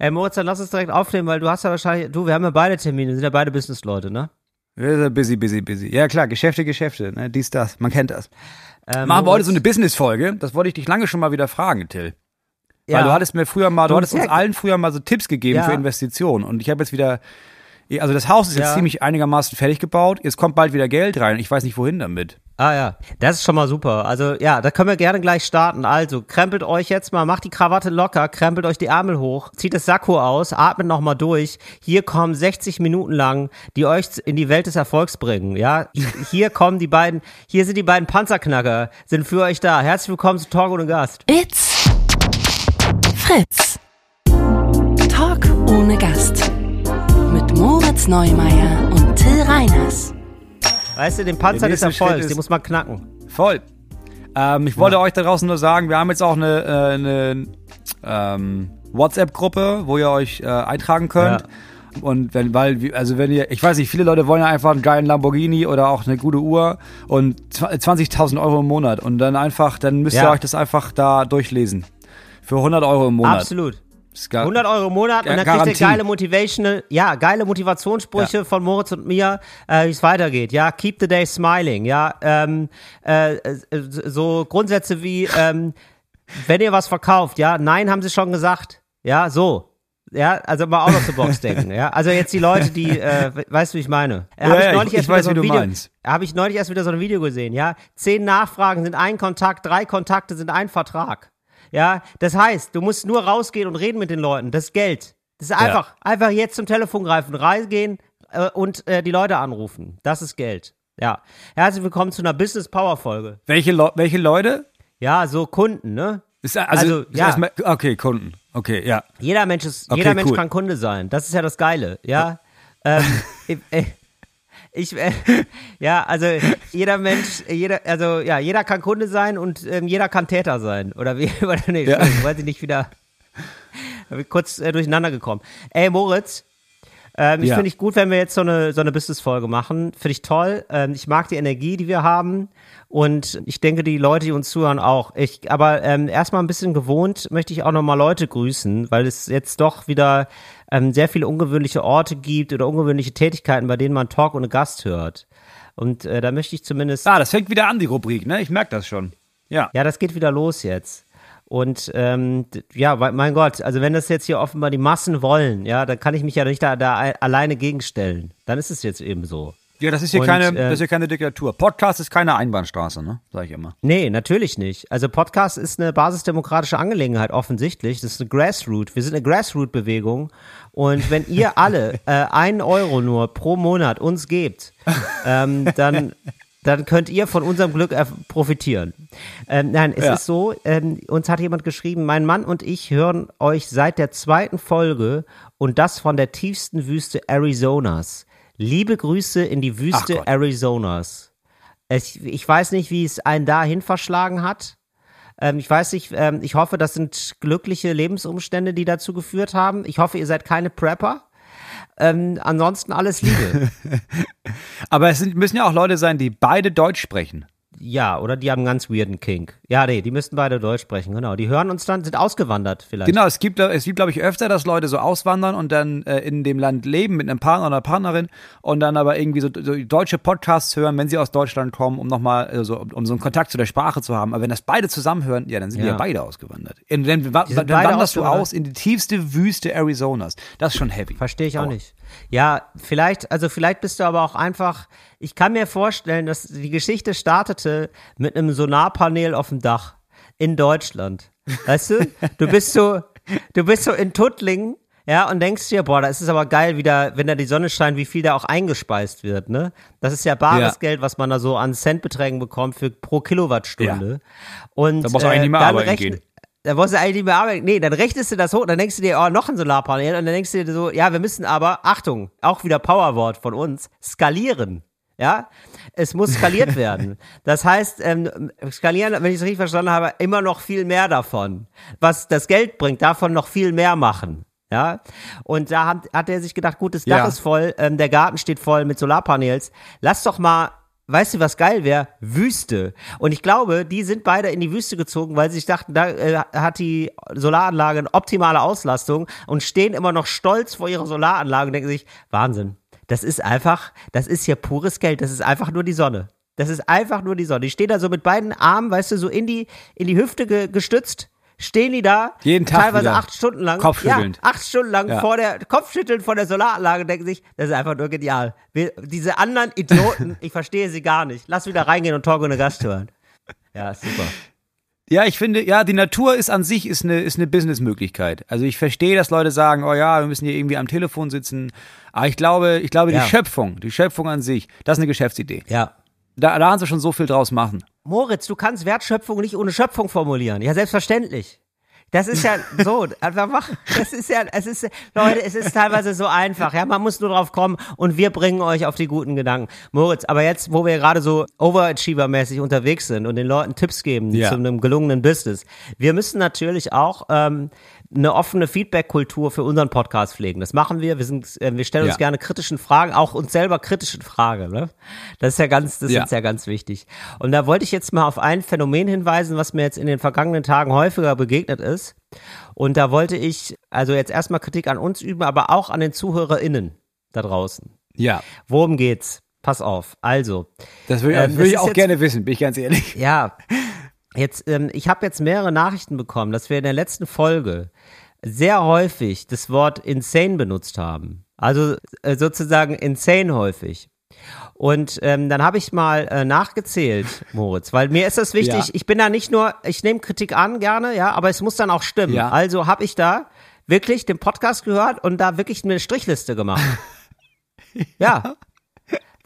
Ey, Moritz, dann lass uns direkt aufnehmen, weil du hast ja wahrscheinlich, du, wir haben ja beide Termine, sind ja beide Businessleute, ne? Wir sind busy, busy, busy. Ja klar, Geschäfte, Geschäfte, ne? dies, das, man kennt das. Ähm, Machen wir heute so eine Business-Folge, das wollte ich dich lange schon mal wieder fragen, Till. Weil Ja. du hattest mir früher mal, du hattest uns allen früher mal so Tipps gegeben Ja. für Investitionen und ich habe jetzt wieder, also das Haus ist jetzt Ja. ziemlich einigermaßen fertig gebaut, jetzt kommt bald wieder Geld rein und ich weiß nicht wohin damit. Ah ja, das ist schon mal super. Also ja, da können wir gerne gleich starten. Also krempelt euch jetzt mal, macht die Krawatte locker, krempelt euch die Ärmel hoch, zieht das Sakko aus, atmet noch mal durch. Hier kommen 60 Minuten lang, die euch in die Welt des Erfolgs bringen. Ja, hier kommen die beiden, hier sind die beiden Panzerknacker, sind für euch da. Herzlich willkommen zu Talk ohne Gast. It's Fritz. Talk ohne Gast. Moritz Neumeier und Till Reiners. Weißt du, den Panzer des Erfolgs, den muss man knacken. Voll. Ähm, ich wollte euch da draußen nur sagen, wir haben jetzt auch eine, äh, eine ähm, WhatsApp-Gruppe, wo ihr euch äh, eintragen könnt. Ja. Und wenn, weil, also wenn ihr, ich weiß nicht, viele Leute wollen ja einfach einen geilen Lamborghini oder auch eine gute Uhr und zw- 20.000 Euro im Monat und dann einfach, dann müsst ihr Ja. euch das einfach da durchlesen. Für 100 Euro im Monat. Absolut. Das ist gar- 100 Euro im Monat Ja, und dann kriegt Garantie. ihr geile Motivational, ja, geile Motivationssprüche von Moritz und mir, äh, wie es weitergeht. Ja, keep the day smiling. Ja, ähm, äh, äh, so Grundsätze wie, ähm, wenn ihr was verkauft, ja, nein, haben sie schon gesagt. Ja, so. Ja, also mal out of the box denken. Ja, also jetzt die Leute, die, äh, we- weißt du, wie ich meine? Äh, Ja, hab ja, ich- ich weiß, so wie du Video, meinst. Habe ich neulich erst wieder so ein Video gesehen. Ja, zehn Nachfragen sind ein Kontakt, drei Kontakte sind ein Vertrag. Ja, das heißt, du musst nur rausgehen und reden mit den Leuten. Das ist Geld. Das ist einfach, einfach jetzt zum Telefon greifen, reingehen äh, und äh, die Leute anrufen. Das ist Geld. Ja. Herzlich willkommen zu einer Business Power Folge. welche, Le welche Leute? Ja, so Kunden, ne? Ist, also, Also, ist ja. erstmal- okay, Kunden. Okay, ja. Jeder Mensch ist, Okay, jeder Mensch cool. kann Kunde sein. Das ist ja das Geile, ja. ähm, ich, äh, ich äh, ja, also jeder Mensch, jeder, also ja, jeder kann Kunde sein und ähm, jeder kann Täter sein. Oder wie? Oder nee, Ja. Weiß ich nicht wieder. Kurz äh, durcheinander gekommen. Ey, Moritz, ähm, ich Ja. finde ich gut, wenn wir jetzt so eine, so eine Business-Folge machen. Finde ich toll. Ähm, ich mag die Energie, die wir haben. Und ich denke, die Leute, die uns zuhören, auch. Ich, aber ähm, erstmal ein bisschen gewohnt möchte ich auch nochmal Leute grüßen, weil es jetzt doch wieder ähm, sehr viele ungewöhnliche Orte gibt oder ungewöhnliche Tätigkeiten, bei denen man Talk ohne Gast hört. Und äh, da möchte ich zumindest. Ah, das fängt wieder an, die Rubrik, ne? Ich merke das schon. Ja. Ja, das geht wieder los jetzt. Und ähm, ja, mein Gott, also wenn das jetzt hier offenbar die Massen wollen, ja, dann kann ich mich ja nicht da, da alleine gegenstellen. Dann ist es jetzt eben so. Ja, das ist hier Und, keine, äh, das ist hier keine Diktatur. Podcast ist keine Einbahnstraße, ne? Sag ich immer. Nee, natürlich nicht. Also Podcast ist eine basisdemokratische Angelegenheit, offensichtlich. Das ist eine Grassroot. Wir sind eine Grassroot-Bewegung. Und wenn ihr alle äh, einen Euro nur pro Monat uns gebt, ähm, dann, dann könnt ihr von unserem Glück profitieren. Ähm, nein, es Ja. ist so, ähm, uns hat jemand geschrieben, mein Mann und ich hören euch seit der zweiten Folge und das von der tiefsten Wüste Arizonas. Liebe Grüße in die Wüste. Arizonas. Ich, ich weiß nicht, wie es einen dahin verschlagen hat. Ähm, ich weiß nicht, ähm, ich hoffe, das sind glückliche Lebensumstände, die dazu geführt haben. Ich hoffe, ihr seid keine Prepper. Ähm, ansonsten alles Liebe. Aber es sind, müssen ja auch Leute sein, die beide Deutsch sprechen. Ja, oder die haben einen ganz weirden Kink. Ja, nee, die müssten beide Deutsch sprechen, genau. Die hören uns dann, sind ausgewandert vielleicht. Genau, es gibt, es gibt, glaube ich, öfter, dass Leute so auswandern und dann äh, in dem Land leben mit einem Partner oder einer Partnerin und dann aber irgendwie so, so deutsche Podcasts hören, wenn sie aus Deutschland kommen, um nochmal äh, so, um, um so einen Kontakt zu der Sprache zu haben. Aber wenn das beide zusammen hören, ja, dann sind die Ja. ja beide ausgewandert. Und dann, dann beide wanderst du aus in die tiefste Wüste Arizonas. Das ist schon heavy. Verstehe ich auch Aua. nicht. Ja, vielleicht, also vielleicht bist du aber auch einfach, ich kann mir vorstellen, dass die Geschichte startete mit einem Solarpanel auf dem Dach in Deutschland. Weißt du? Du bist so, du bist so in Tuttlingen, ja, und denkst dir, boah, das ist aber geil, wieder, wenn da die Sonne scheint, wie viel da auch eingespeist wird, ne? Das ist ja bares Ja. Geld, was man da so an Centbeträgen bekommt für pro Kilowattstunde. Und Da brauchst du eigentlich nicht mehr arbeiten gehen. da musst du eigentlich nicht mehr arbeiten. Nee, dann rechnest du das hoch, dann denkst du dir, oh, noch ein Solarpanel. Und dann denkst du dir so, ja, wir müssen aber, Achtung, auch wieder Powerwort von uns, skalieren. Ja, es muss skaliert werden. Das heißt, ähm, skalieren, wenn ich es richtig verstanden habe, immer noch viel mehr davon. Was das Geld bringt, davon noch viel mehr machen. Ja, und da hat, hat er sich gedacht, gut, das Dach Ja. ist voll, ähm, der Garten steht voll mit Solarpanels. Lass doch mal weißt du, was geil wäre? Wüste. Und ich glaube, die sind beide in die Wüste gezogen, weil sie sich dachten, da äh, hat die Solaranlage eine optimale Auslastung und stehen immer noch stolz vor ihrer Solaranlage und denken sich, Wahnsinn. Das ist einfach, das ist hier pures Geld. Das ist einfach nur die Sonne. Das ist einfach nur die Sonne. Die stehen da so mit beiden Armen, weißt du, so in die, in die Hüfte ge gestützt stehen die da Jeden Tag teilweise wieder. acht Stunden lang, Kopfschüttelnd. ja, acht Stunden lang Ja. vor der Kopfschütteln vor der Solaranlage denken sich, das ist einfach nur genial. Wir, diese anderen Idioten, ich verstehe sie gar nicht. Lass wieder reingehen und Torgo eine Gast hören. Ja, super. Ja, ich finde, ja, die Natur ist an sich ist eine, ist eine Businessmöglichkeit. Also ich verstehe, dass Leute sagen, oh ja, wir müssen hier irgendwie am Telefon sitzen. Aber ich glaube, ich glaube, Ja. die Schöpfung, die Schöpfung an sich, das ist eine Geschäftsidee. Ja. Da, da haben sie schon so viel draus machen. Moritz, du kannst Wertschöpfung nicht ohne Schöpfung formulieren. Ja, selbstverständlich. Das ist ja so, einfach mach, das ist ja, es ist, Leute, es ist teilweise so einfach, ja, man muss nur drauf kommen und wir bringen euch auf die guten Gedanken. Moritz, aber jetzt, wo wir gerade so Overachiever-mäßig unterwegs sind und den Leuten Tipps geben Ja. zu einem gelungenen Business, wir müssen natürlich auch ähm, eine offene Feedback-Kultur für unseren Podcast pflegen. Das machen wir. Wir sind, äh, wir stellen uns Ja. gerne kritischen Fragen, auch uns selber kritischen Fragen. Ne? Das ist ja ganz, das Ja. ist ja ganz wichtig. Und da wollte ich jetzt mal auf ein Phänomen hinweisen, was mir jetzt in den vergangenen Tagen häufiger begegnet ist. Und da wollte ich also jetzt erstmal Kritik an uns üben, aber auch an den ZuhörerInnen da draußen. Ja. Worum geht's? Pass auf. Also, Das würde Ähm, das das würde ich auch gerne wissen, bin ich ganz ehrlich. ja, jetzt, ähm, ich habe jetzt mehrere Nachrichten bekommen, dass wir in der letzten Folge sehr häufig das Wort insane benutzt haben. Also äh, sozusagen insane häufig. Und ähm, dann habe ich mal äh, nachgezählt, Moritz, weil mir ist das wichtig, Ja. ich bin da nicht nur, ich nehme Kritik an gerne, ja, aber es muss dann auch stimmen. Ja. Also habe ich da wirklich den Podcast gehört und da wirklich eine Strichliste gemacht. ja.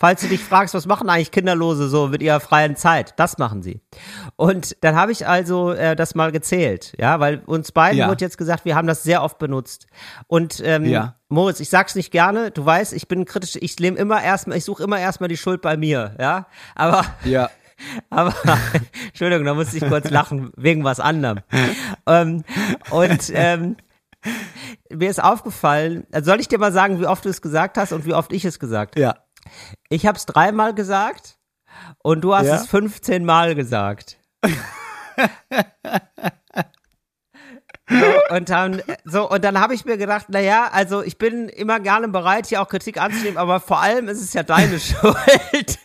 Falls du dich fragst, was machen eigentlich Kinderlose so mit ihrer freien Zeit? Das machen sie. Und dann habe ich also äh, das mal gezählt, ja, weil uns beiden Ja. wird jetzt gesagt, wir haben das sehr oft benutzt. Und ähm, Ja. Moritz, ich sag's nicht gerne, du weißt, ich bin kritisch, ich nehme immer erstmal, ich suche immer erstmal die Schuld bei mir, ja. Aber Ja. aber, Entschuldigung, da musste ich kurz lachen, wegen was anderem. ähm, und ähm, mir ist aufgefallen, also soll ich dir mal sagen, wie oft du es gesagt hast und wie oft ich es gesagt habe? Ja. Ich habe es dreimal gesagt und du hast Ja? es 15 Mal gesagt. So, und dann, so, und dann habe ich mir gedacht, na ja, also ich bin immer gerne bereit, hier auch Kritik anzunehmen, aber vor allem ist es ja deine Schuld.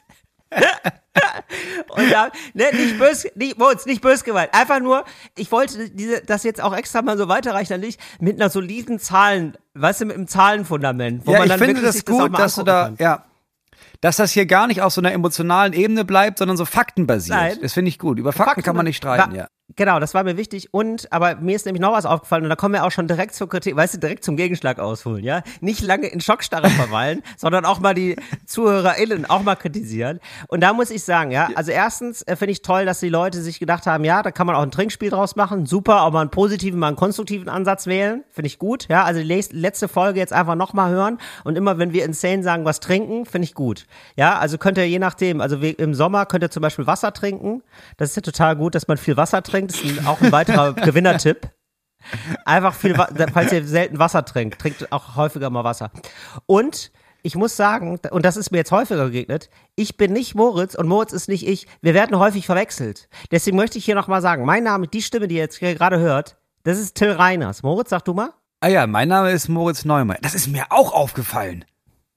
Und da, ne, nicht böse, nicht, Moritz, nicht böse gemeint. Einfach nur, ich wollte diese, das jetzt auch extra mal so weiterreichen an dich, mit einer soliden Zahlen, weißt du, mit einem Zahlenfundament, wo ja, man ich dann finde wirklich das gut, dass du da, kann. ja, dass das hier gar nicht auf so einer emotionalen Ebene bleibt, sondern so faktenbasiert. Nein. Das finde ich gut. Über Fakten, kann man nicht streiten, ja. Genau, das war mir wichtig. Und, aber mir ist nämlich noch was aufgefallen und da kommen wir auch schon direkt zur Kritik, weißt du, direkt zum Gegenschlag ausholen, ja? Nicht lange in Schockstarre verweilen, sondern auch mal die ZuhörerInnen auch mal kritisieren. Und da muss ich sagen, ja, also erstens äh, finde ich toll, dass die Leute sich gedacht haben, ja, da kann man auch ein Trinkspiel draus machen. Super, auch mal einen positiven, mal einen konstruktiven Ansatz wählen. Finde ich gut, ja. Also die letzte Folge jetzt einfach nochmal hören und immer, wenn wir insane sagen, was trinken, finde ich gut. Ja, also könnt ihr je nachdem, also im Sommer könnt ihr zum Beispiel Wasser trinken. Das ist ja total gut, dass man viel Wasser trinkt. Das ist ein, auch ein weiterer Gewinnertipp. Einfach viel, falls ihr selten Wasser trinkt, trinkt auch häufiger mal Wasser. Und ich muss sagen, und das ist mir jetzt häufiger begegnet, ich bin nicht Moritz und Moritz ist nicht ich. Wir werden häufig verwechselt. Deswegen möchte ich hier nochmal sagen, mein Name, die Stimme, die ihr jetzt hier gerade hört, das ist Till Reiners. Moritz, sag du mal. Ah ja, mein Name ist Moritz Neumann. Das ist mir auch aufgefallen.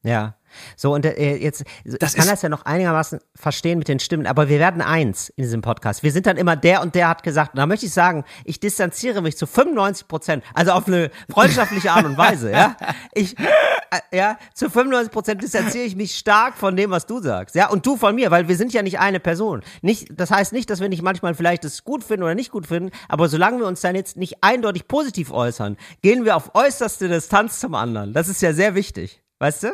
Ja. So, und äh, jetzt, Das ich kann das ja noch einigermaßen verstehen mit den Stimmen, aber wir werden eins in diesem Podcast. Wir sind dann immer der und der hat gesagt. Und da möchte ich sagen, ich distanziere mich zu 95 Prozent, also auf eine freundschaftliche Art und Weise, ja. Ich, äh, ja, zu 95 Prozent distanziere ich mich stark von dem, was du sagst, ja, und du von mir, weil wir sind ja nicht eine Person. Nicht, das heißt nicht, dass wir nicht manchmal vielleicht es gut finden oder nicht gut finden, aber solange wir uns dann jetzt nicht eindeutig positiv äußern, gehen wir auf äußerste Distanz zum anderen. Das ist ja sehr wichtig, weißt du?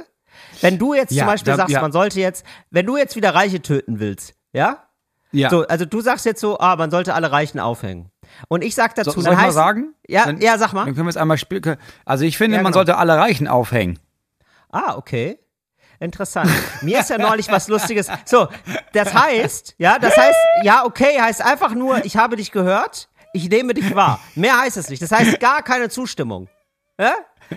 Wenn du jetzt Ja, zum Beispiel da- sagst, ja. man sollte jetzt, wenn du jetzt wieder Reiche töten willst, ja? Ja. So, also du sagst jetzt so, ah, man sollte alle Reichen aufhängen. Und ich sag dazu, So, soll dann ich mal heißt, sagen? Ja, Dann- ja, sag mal. Dann können wir es einmal spielen. Also ich finde, Ja, man genau. sollte alle Reichen aufhängen. Ah, okay. Interessant. Mir ist ja neulich was Lustiges. So, das heißt, ja, das heißt, ja, okay, heißt einfach nur, ich habe dich gehört, ich nehme dich wahr. Mehr heißt es nicht. Das heißt gar keine Zustimmung. Ja?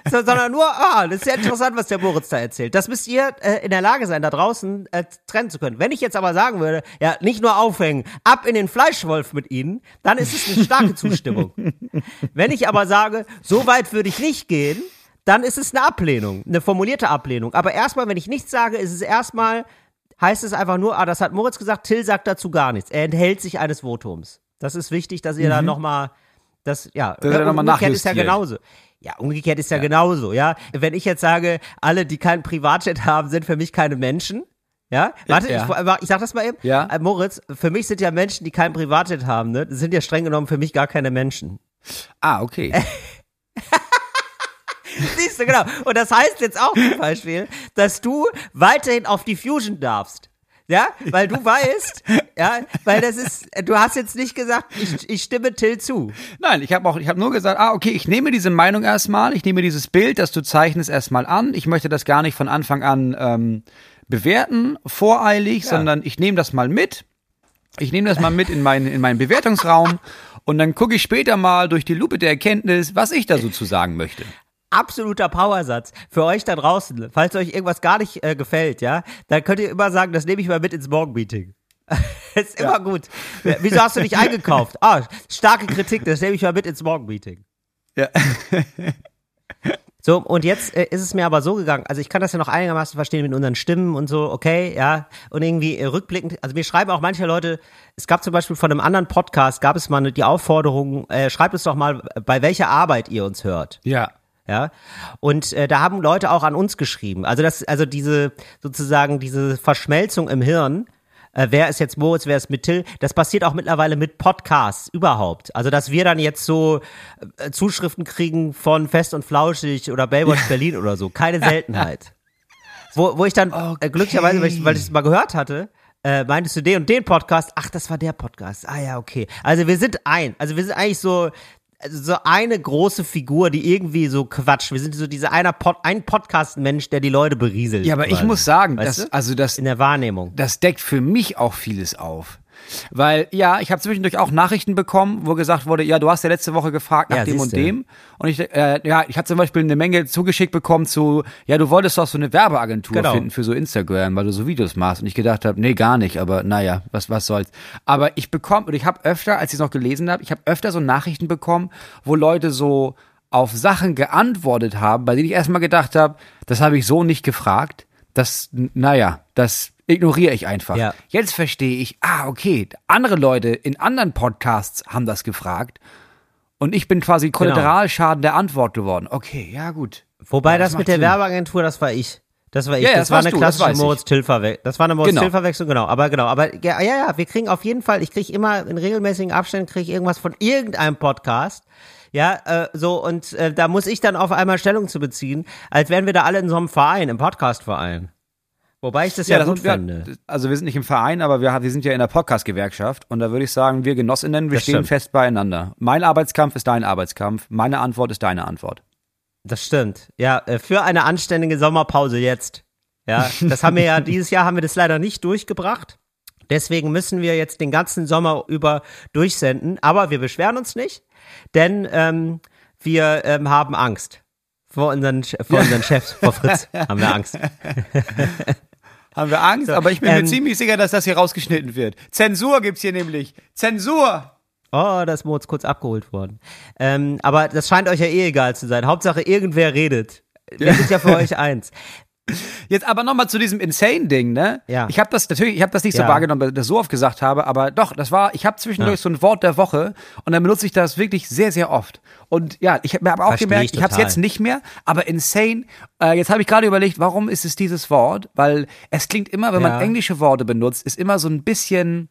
So, sondern nur, ah, das ist ja interessant, was der Moritz da erzählt. Das müsst ihr äh, in der Lage sein, da draußen äh, trennen zu können. Wenn ich jetzt aber sagen würde, ja, nicht nur aufhängen, ab in den Fleischwolf mit ihnen, dann ist es eine starke Zustimmung. Wenn ich aber sage, so weit würde ich nicht gehen, dann ist es eine Ablehnung, eine formulierte Ablehnung. Aber erstmal, wenn ich nichts sage, ist es erstmal, heißt es einfach nur, ah, das hat Moritz gesagt, Till sagt dazu gar nichts. Er enthält sich eines Votums. Das ist wichtig, dass ihr da nochmal, das, ja, umgekehrt ist ja nachjustiert. genauso. Ja, umgekehrt ist ja, genauso, ja. Wenn ich jetzt sage, alle, die keinen Privatjet haben, sind für mich keine Menschen, ja, warte, Ja. Ich, ich sag das mal eben. Ja. Äh, Moritz, für mich sind ja Menschen, die keinen Privatjet haben, ne, das sind ja streng genommen für mich gar keine Menschen. Ah, okay. Siehst du, genau. Und das heißt jetzt auch zum Beispiel, dass du weiterhin auf die Fusion darfst. Ja, weil du weißt, ja, weil das ist, du hast jetzt nicht gesagt, ich, ich stimme Till zu. Nein, ich habe auch, ich habe nur gesagt, ah, okay, ich nehme diese Meinung erstmal, ich nehme dieses Bild, das du zeichnest, erstmal an. Ich möchte das gar nicht von Anfang an ähm, bewerten, voreilig, sondern ich nehme das mal mit. Ich nehme das mal mit in meinen, in meinen Bewertungsraum und dann gucke ich später mal durch die Lupe der Erkenntnis, was ich da so zu sagen möchte. Absoluter Powersatz für euch da draußen. Falls euch irgendwas gar nicht äh, gefällt, ja, dann könnt ihr immer sagen, das nehme ich mal mit ins Morgenmeeting. ist immer gut. Wieso hast du nicht eingekauft? Ah, starke Kritik, das nehme ich mal mit ins Morgenmeeting. Ja. So, und jetzt äh, ist es mir aber so gegangen, also ich kann das ja noch einigermaßen verstehen mit unseren Stimmen und so, okay, ja, und irgendwie äh, rückblickend, also mir schreiben auch manche Leute, es gab zum Beispiel von einem anderen Podcast, gab es mal die Aufforderung, äh, schreibt uns doch mal, bei welcher Arbeit ihr uns hört. Ja. Ja, und äh, da haben Leute auch an uns geschrieben. Also das, also diese sozusagen diese Verschmelzung im Hirn. Äh, wer ist jetzt Moritz, wer ist mit Till? Das passiert auch mittlerweile mit Podcasts überhaupt. Also dass wir dann jetzt so äh, Zuschriften kriegen von Fest und Flauschig oder Baywatch Berlin oder so. Keine Seltenheit. Wo, wo ich dann äh, glücklicherweise, weil ich weil ich es mal gehört hatte, äh, meintest du den und den Podcast? Ach, das war der Podcast. Ah ja, okay. Also wir sind ein. Also wir sind eigentlich so so eine große Figur, die irgendwie so Quatsch. Wir sind so dieser einer Pod, ein Podcast-Mensch, der die Leute berieselt. Ja, aber ich quasi. muss sagen, dass, also das, in der Wahrnehmung. das deckt für mich auch vieles auf. Weil, ja, ich habe zwischendurch auch Nachrichten bekommen, wo gesagt wurde, ja, du hast ja letzte Woche gefragt nach Ja, dem und dem. Und ich, äh, ja, ich habe zum Beispiel eine Menge zugeschickt bekommen zu, ja, du wolltest doch so eine Werbeagentur Genau. finden für so Instagram, weil du so Videos machst. Und ich gedacht habe, nee, gar nicht, aber naja, was, was soll's. Aber ich bekomme, und ich habe öfter, als ich es noch gelesen habe, ich habe öfter so Nachrichten bekommen, wo Leute so auf Sachen geantwortet haben, bei denen ich erstmal gedacht habe, das habe ich so nicht gefragt. Das, naja, das ignoriere ich einfach. Ja. Jetzt verstehe ich, ah, okay, andere Leute in anderen Podcasts haben das gefragt und ich bin quasi Kollateralschaden der Antwort geworden. Okay, ja, gut. Wobei Ja, das, mit macht der Sinn. Werbeagentur, das war ich. Das war ich. Ja, das, das war eine du, das klassische. Moritz Till Verwechslung. Das war eine Moritz Genau. Till Verwechslung, genau. Aber genau, aber ja, ja, ja, wir kriegen auf jeden Fall, ich kriege immer in regelmäßigen Abständen kriege ich irgendwas von irgendeinem Podcast. Ja, äh, so und äh, da muss ich dann auf einmal Stellung zu beziehen, als wären wir da alle in so einem Verein, im Podcast-Verein. Wobei ich das ja, das gut wir, finde. also wir sind nicht im Verein, aber wir, wir sind ja in der Podcast-Gewerkschaft und da würde ich sagen, wir Genossinnen, wir Das stehen stimmt. fest beieinander. Mein Arbeitskampf ist dein Arbeitskampf, meine Antwort ist deine Antwort. Das stimmt. Ja, äh, für eine anständige Sommerpause jetzt. Ja, das haben wir ja, dieses Jahr haben wir das leider nicht durchgebracht. Deswegen müssen wir jetzt den ganzen Sommer über durchsenden. Aber wir beschweren uns nicht, denn ähm, wir ähm, haben Angst. Vor unseren, vor unseren Chefs, vor Fritz haben wir Angst. Haben wir Angst, aber ich bin mir ähm, ziemlich sicher, dass das hier rausgeschnitten wird. Zensur gibt's hier nämlich. Zensur! Oh, da ist Moritz kurz abgeholt worden. Ähm, aber das scheint euch ja eh egal zu sein. Hauptsache, irgendwer redet. Wir sind ja für euch eins. Jetzt aber nochmal zu diesem Insane-Ding, ne? Ja. Ich habe das natürlich, ich habe das nicht so Ja. wahrgenommen, weil ich das so oft gesagt habe, aber doch, das war, ich habe zwischendurch Ja. so ein Wort der Woche und dann benutze ich das wirklich sehr, sehr oft. Und ja, ich habe mir aber auch Versteh gemerkt, ich ich habe es jetzt nicht mehr, aber insane, äh, jetzt habe ich gerade überlegt, warum ist es dieses Wort? Weil es klingt immer, wenn Ja. man englische Worte benutzt, ist immer so ein bisschen,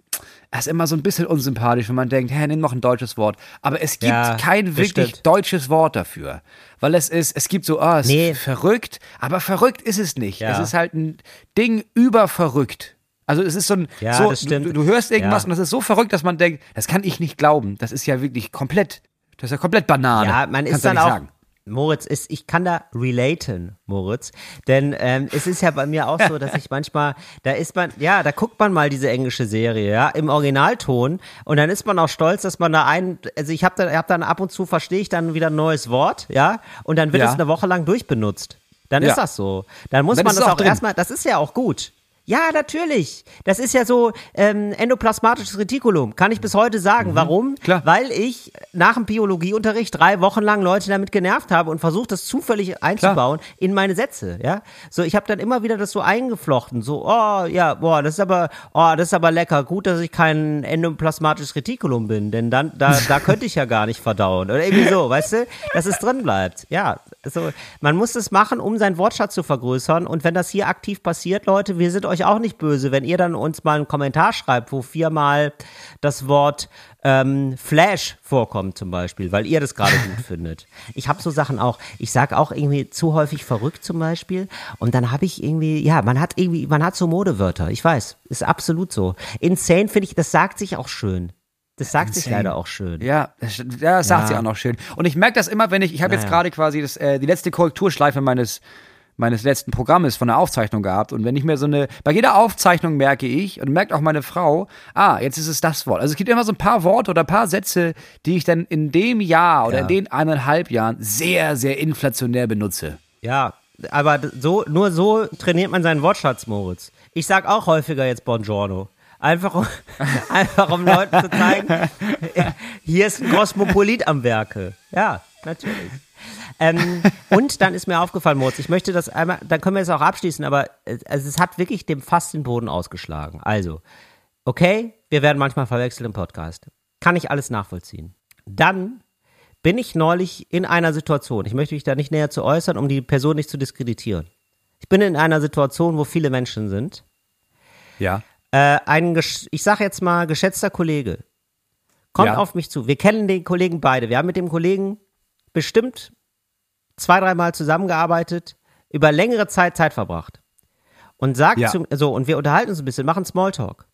es ist immer so ein bisschen unsympathisch, wenn man denkt, hä, nimm noch ein deutsches Wort. Aber es gibt Ja, kein wirklich stimmt. deutsches Wort dafür. Weil es ist, es gibt so, ah, es Nee. ist verrückt, aber verrückt ist es nicht. Ja. Es ist halt ein Ding über verrückt. Also es ist so ein, Ja, so. Du, du hörst irgendwas Ja. und das ist so verrückt, dass man denkt, das kann ich nicht glauben. Das ist ja wirklich komplett, das ist ja komplett Banane. Ja, man Kannst ist dann auch, sagen. Moritz, ist, ich kann da relaten, Moritz. Denn ähm, es ist ja bei mir auch so, dass ich manchmal, da ist man, ja, da guckt man mal diese englische Serie, ja, im Originalton und dann ist man auch stolz, dass man da ein, also ich habe dann, hab dann ab und zu verstehe ich dann wieder ein neues Wort, ja, und dann wird Ja. es eine Woche lang durchbenutzt. Dann Ja. ist das so. Dann muss Dann man das auch auch erstmal, das ist ja auch gut. Ja, natürlich. Das ist ja so ähm, endoplasmatisches Retikulum. Kann ich bis heute sagen. Warum? Mhm. Klar. Weil ich nach dem Biologieunterricht drei Wochen lang Leute damit genervt habe und versucht, das zufällig einzubauen in meine Sätze. Ja, so ich habe dann immer wieder das so eingeflochten. So, oh ja, boah, das ist aber, oh, das ist aber lecker. Gut, dass ich kein endoplasmatisches Retikulum bin, denn dann da, da könnte ich ja gar nicht verdauen oder irgendwie so, weißt du, dass es drin bleibt. Ja, so man muss es machen, um seinen Wortschatz zu vergrößern. Und wenn das hier aktiv passiert, Leute, wir sind euch auch nicht böse, wenn ihr dann uns mal einen Kommentar schreibt, wo viermal das Wort ähm, Flash vorkommt zum Beispiel, weil ihr das gerade gut findet. Ich habe so Sachen auch. Ich sage auch irgendwie zu häufig verrückt zum Beispiel. Und dann habe ich irgendwie, ja, man hat irgendwie, man hat so Modewörter. Ich weiß, ist absolut so. Insane finde ich, das sagt sich auch schön. Das sagt sich Insane. leider auch schön. Ja, das, das sagt Ja. sie auch noch schön. Und ich merke das immer, wenn ich, ich habe jetzt Naja. gerade quasi das, äh, die letzte Korrekturschleife meines meines letzten Programmes von der Aufzeichnung gehabt und wenn ich mir so eine bei jeder Aufzeichnung merke ich und merkt auch meine Frau, ah, jetzt ist es das Wort. Also es gibt immer so ein paar Worte oder ein paar Sätze, die ich dann in dem Jahr oder Ja. in den eineinhalb Jahren sehr sehr inflationär benutze. Ja, aber so, nur so trainiert man seinen Wortschatz, Moritz. Ich sag auch häufiger jetzt Buongiorno. Einfach um, einfach um Leuten zu zeigen, hier ist ein Kosmopolit am Werke. Ja, natürlich. Ähm, und dann ist mir aufgefallen, Moritz, ich möchte das einmal, dann können wir es auch abschließen, aber äh, also es hat wirklich dem fast den Boden ausgeschlagen. Also, okay, wir werden manchmal verwechselt im Podcast. Kann ich alles nachvollziehen. Dann bin ich neulich in einer Situation, ich möchte mich da nicht näher zu äußern, um die Person nicht zu diskreditieren. Ich bin in einer Situation, wo viele Menschen sind. Ja. Äh, ein, ich sage jetzt mal, geschätzter Kollege kommt Ja. auf mich zu. Wir kennen den Kollegen beide. Wir haben mit dem Kollegen bestimmt zwei, dreimal zusammengearbeitet, über längere Zeit Zeit verbracht. Und sagt Ja. zu, so, und wir unterhalten uns ein bisschen, machen Smalltalk.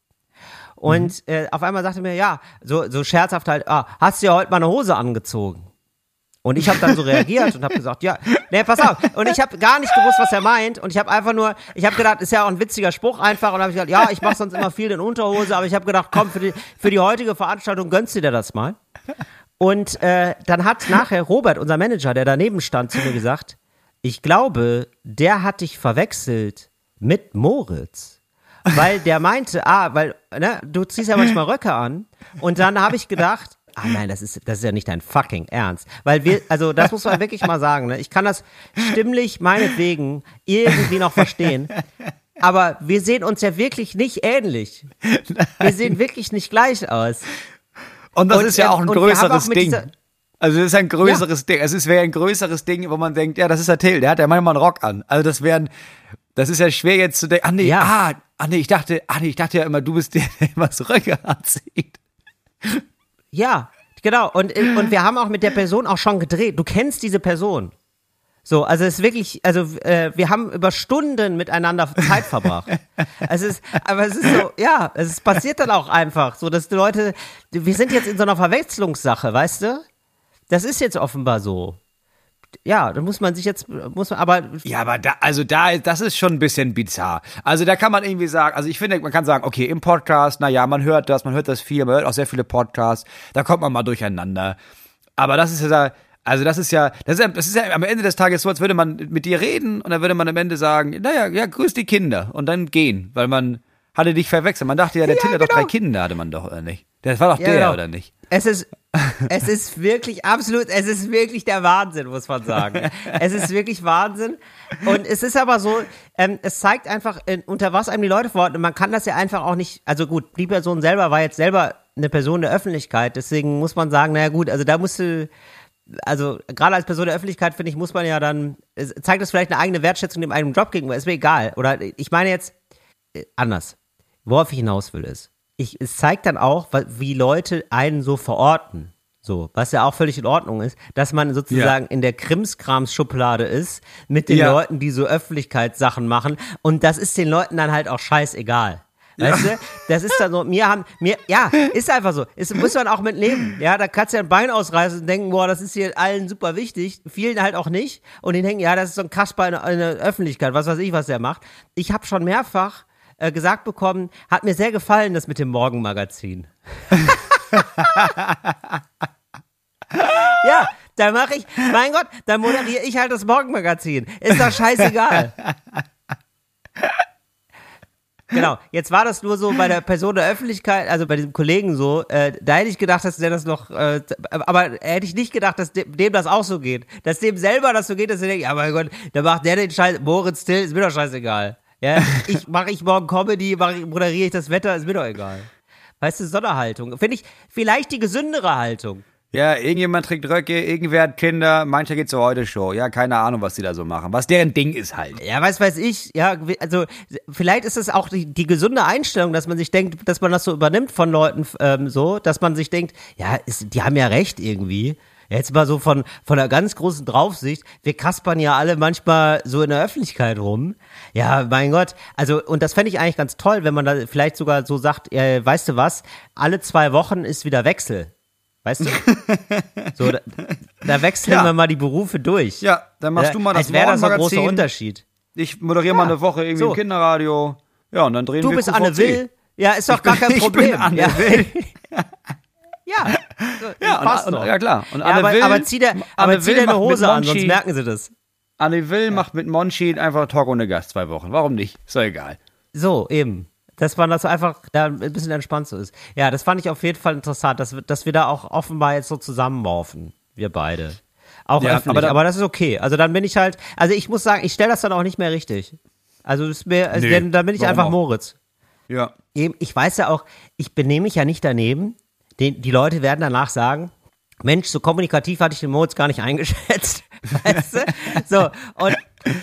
Und äh, auf einmal sagte er mir, ja, so, so scherzhaft halt, ah, hast du ja heute mal eine Hose angezogen? Und ich habe dann so reagiert und habe gesagt, ja, nee, pass auf. Und ich habe gar nicht gewusst, was er meint. Und ich habe einfach nur, ich habe gedacht, ist ja auch ein witziger Spruch einfach. Und habe ich gesagt, ja, ich mache sonst immer viel in Unterhose, aber ich habe gedacht, komm, für die, für die heutige Veranstaltung gönnst du dir das mal. Und äh, dann hat nachher Robert, unser Manager, der daneben stand, zu mir gesagt, ich glaube, der hat dich verwechselt mit Moritz. Weil der meinte, ah, weil, ne, du ziehst ja manchmal Röcke an. Und dann habe ich gedacht, ah nein, das ist, das ist ja nicht dein fucking Ernst. Weil wir, also das muss man wirklich mal sagen, ne? Ich kann das stimmlich meinetwegen irgendwie noch verstehen. Aber wir sehen uns ja wirklich nicht ähnlich. Wir sehen wirklich nicht gleich aus. Und das Und, ist ja ähm, auch ein größeres auch Ding. Also das ist ein größeres Ding. Es ist wäre ein größeres Ding, wo man denkt, ja, das ist der Till, der hat ja manchmal einen Rock an. Also das wären, das ist ja schwer jetzt zu denken. Ah nee, Ja. ah, ah nee, ich dachte, ah nee, ich dachte ja immer, du bist der, der immer so Röcke anzieht. Ja, genau. Und, und wir haben auch mit der Person auch schon gedreht. Du kennst diese Person. So, also es ist wirklich, also äh, wir haben über Stunden miteinander Zeit verbracht. es ist, aber es ist so, ja, es passiert dann auch einfach, so dass die Leute, wir sind jetzt in so einer Verwechslungssache, weißt du? Das ist jetzt offenbar so. Ja, da muss man sich jetzt, muss man, aber Ja, aber da, also da, das ist schon ein bisschen bizarr. Also da kann man irgendwie sagen, also ich finde, man kann sagen, okay, im Podcast, na ja, man hört das, man hört das viel, man hört auch sehr viele Podcasts, da kommt man mal durcheinander. Aber das ist ja, also das ist ja, das ist ja, das ist ja am Ende des Tages so, als würde man mit dir reden und dann würde man am Ende sagen, naja, ja, grüß die Kinder und dann gehen, weil man hatte dich verwechselt. Man dachte ja, der Ja, Till hat doch genau. drei Kinder, hatte man doch, oder nicht? Das war doch Ja, der, genau. oder nicht? Es ist, es ist wirklich absolut, es ist wirklich der Wahnsinn, muss man sagen. Es ist wirklich Wahnsinn. Und es ist aber so, ähm, es zeigt einfach, äh, unter was einem die Leute verorten. Und man kann das ja einfach auch nicht, also gut, die Person selber war jetzt selber eine Person der Öffentlichkeit. Deswegen muss man sagen, naja gut, also da musste, also gerade als Person der Öffentlichkeit, finde ich, muss man ja dann, zeigt das vielleicht eine eigene Wertschätzung dem eigenen Job gegenüber. Ist mir egal. Oder ich meine jetzt, äh, anders. Worauf ich hinaus will ist, ich, es zeigt dann auch, wie Leute einen so verorten. So, was ja auch völlig in Ordnung ist, dass man sozusagen in der Krimskrams-Schublade ist mit den Ja. Leuten, die so Öffentlichkeitssachen machen. Und das ist den Leuten dann halt auch scheißegal. Weißt du? Das ist dann so, mir haben, mir, ja, ist einfach so. Ist, muss man auch mit leben. Ja, da kannst du ja ein Bein ausreißen und denken, boah, das ist hier allen super wichtig. Vielen halt auch nicht. Und die denken, ja, das ist so ein Kasper in, in der Öffentlichkeit, was weiß ich, was der macht. Ich habe schon mehrfach äh, gesagt bekommen, hat mir sehr gefallen, das mit dem Morgenmagazin. ja, da mache ich, mein Gott, da moderiere ich halt das Morgenmagazin. Ist doch scheißegal. Genau, jetzt war das nur so bei der Person der Öffentlichkeit, also bei diesem Kollegen so, äh, da hätte ich gedacht, dass der das noch, äh, aber hätte ich nicht gedacht, dass dem, dem das auch so geht. Dass dem selber das so geht, dass er denkt, ja mein Gott, da macht der den Scheiß, Moritz Till, ist mir doch scheißegal. Ja, ich mache ich morgen Comedy, mach moderiere ich das Wetter, ist mir doch egal. Weißt du, Sonderhaltung. Finde ich vielleicht die gesündere Haltung. Ja, irgendjemand trägt Röcke, irgendwer hat Kinder, mancher geht zur Heute-Show. Ja, keine Ahnung, was die da so machen. Was deren Ding ist halt. Ja, weiß weiß ich. Ja, also vielleicht ist es auch die, die gesunde Einstellung, dass man sich denkt, dass man das so übernimmt von Leuten ähm, so, dass man sich denkt, ja, ist, die haben ja recht irgendwie. Jetzt mal so von, von der ganz großen Draufsicht. Wir kaspern ja alle manchmal so in der Öffentlichkeit rum. Ja, mein Gott. Also, und das fände ich eigentlich ganz toll, wenn man da vielleicht sogar so sagt, äh, weißt du was, alle zwei Wochen ist wieder Wechsel. Weißt du? so, da, da wechseln Ja. wir mal die Berufe durch. Ja, dann machst du mal das Als wäre das ein großer. Unterschied. Ich moderiere mal eine Woche irgendwie so. im Kinderradio. Ja, und dann drehen Du wir bist QVC. Anne Will. Ja, ist doch Ich gar bin- kein ich Problem. bin Anne ja. Will. ja, Ja, passt und, doch. ja klar. Und Ja, aber, Will, aber zieh dir, Anne aber zieh dir eine Hose an, sonst merken sie das. Anne Will macht mit Monchi einfach Talk ohne Gast zwei Wochen. Warum nicht? Ist doch egal. So, eben. Dass man das einfach da ein bisschen entspannt so ist. Ja, das fand ich auf jeden Fall interessant, dass, wir- dass wir da auch offenbar jetzt so zusammenmorphen. Wir beide. Auch Ja, öffentlich. aber Aber, da- das ist okay. Also dann bin ich halt, also ich muss sagen, ich stelle das dann auch nicht mehr richtig. Also, ist mir, also Nö, dann, dann bin ich einfach auch? Moritz. Ja. Eben, ich weiß ja auch, ich benehme mich ja nicht daneben. Die, die Leute werden danach sagen, Mensch, so kommunikativ hatte ich den Moritz gar nicht eingeschätzt. Weißt du? So, und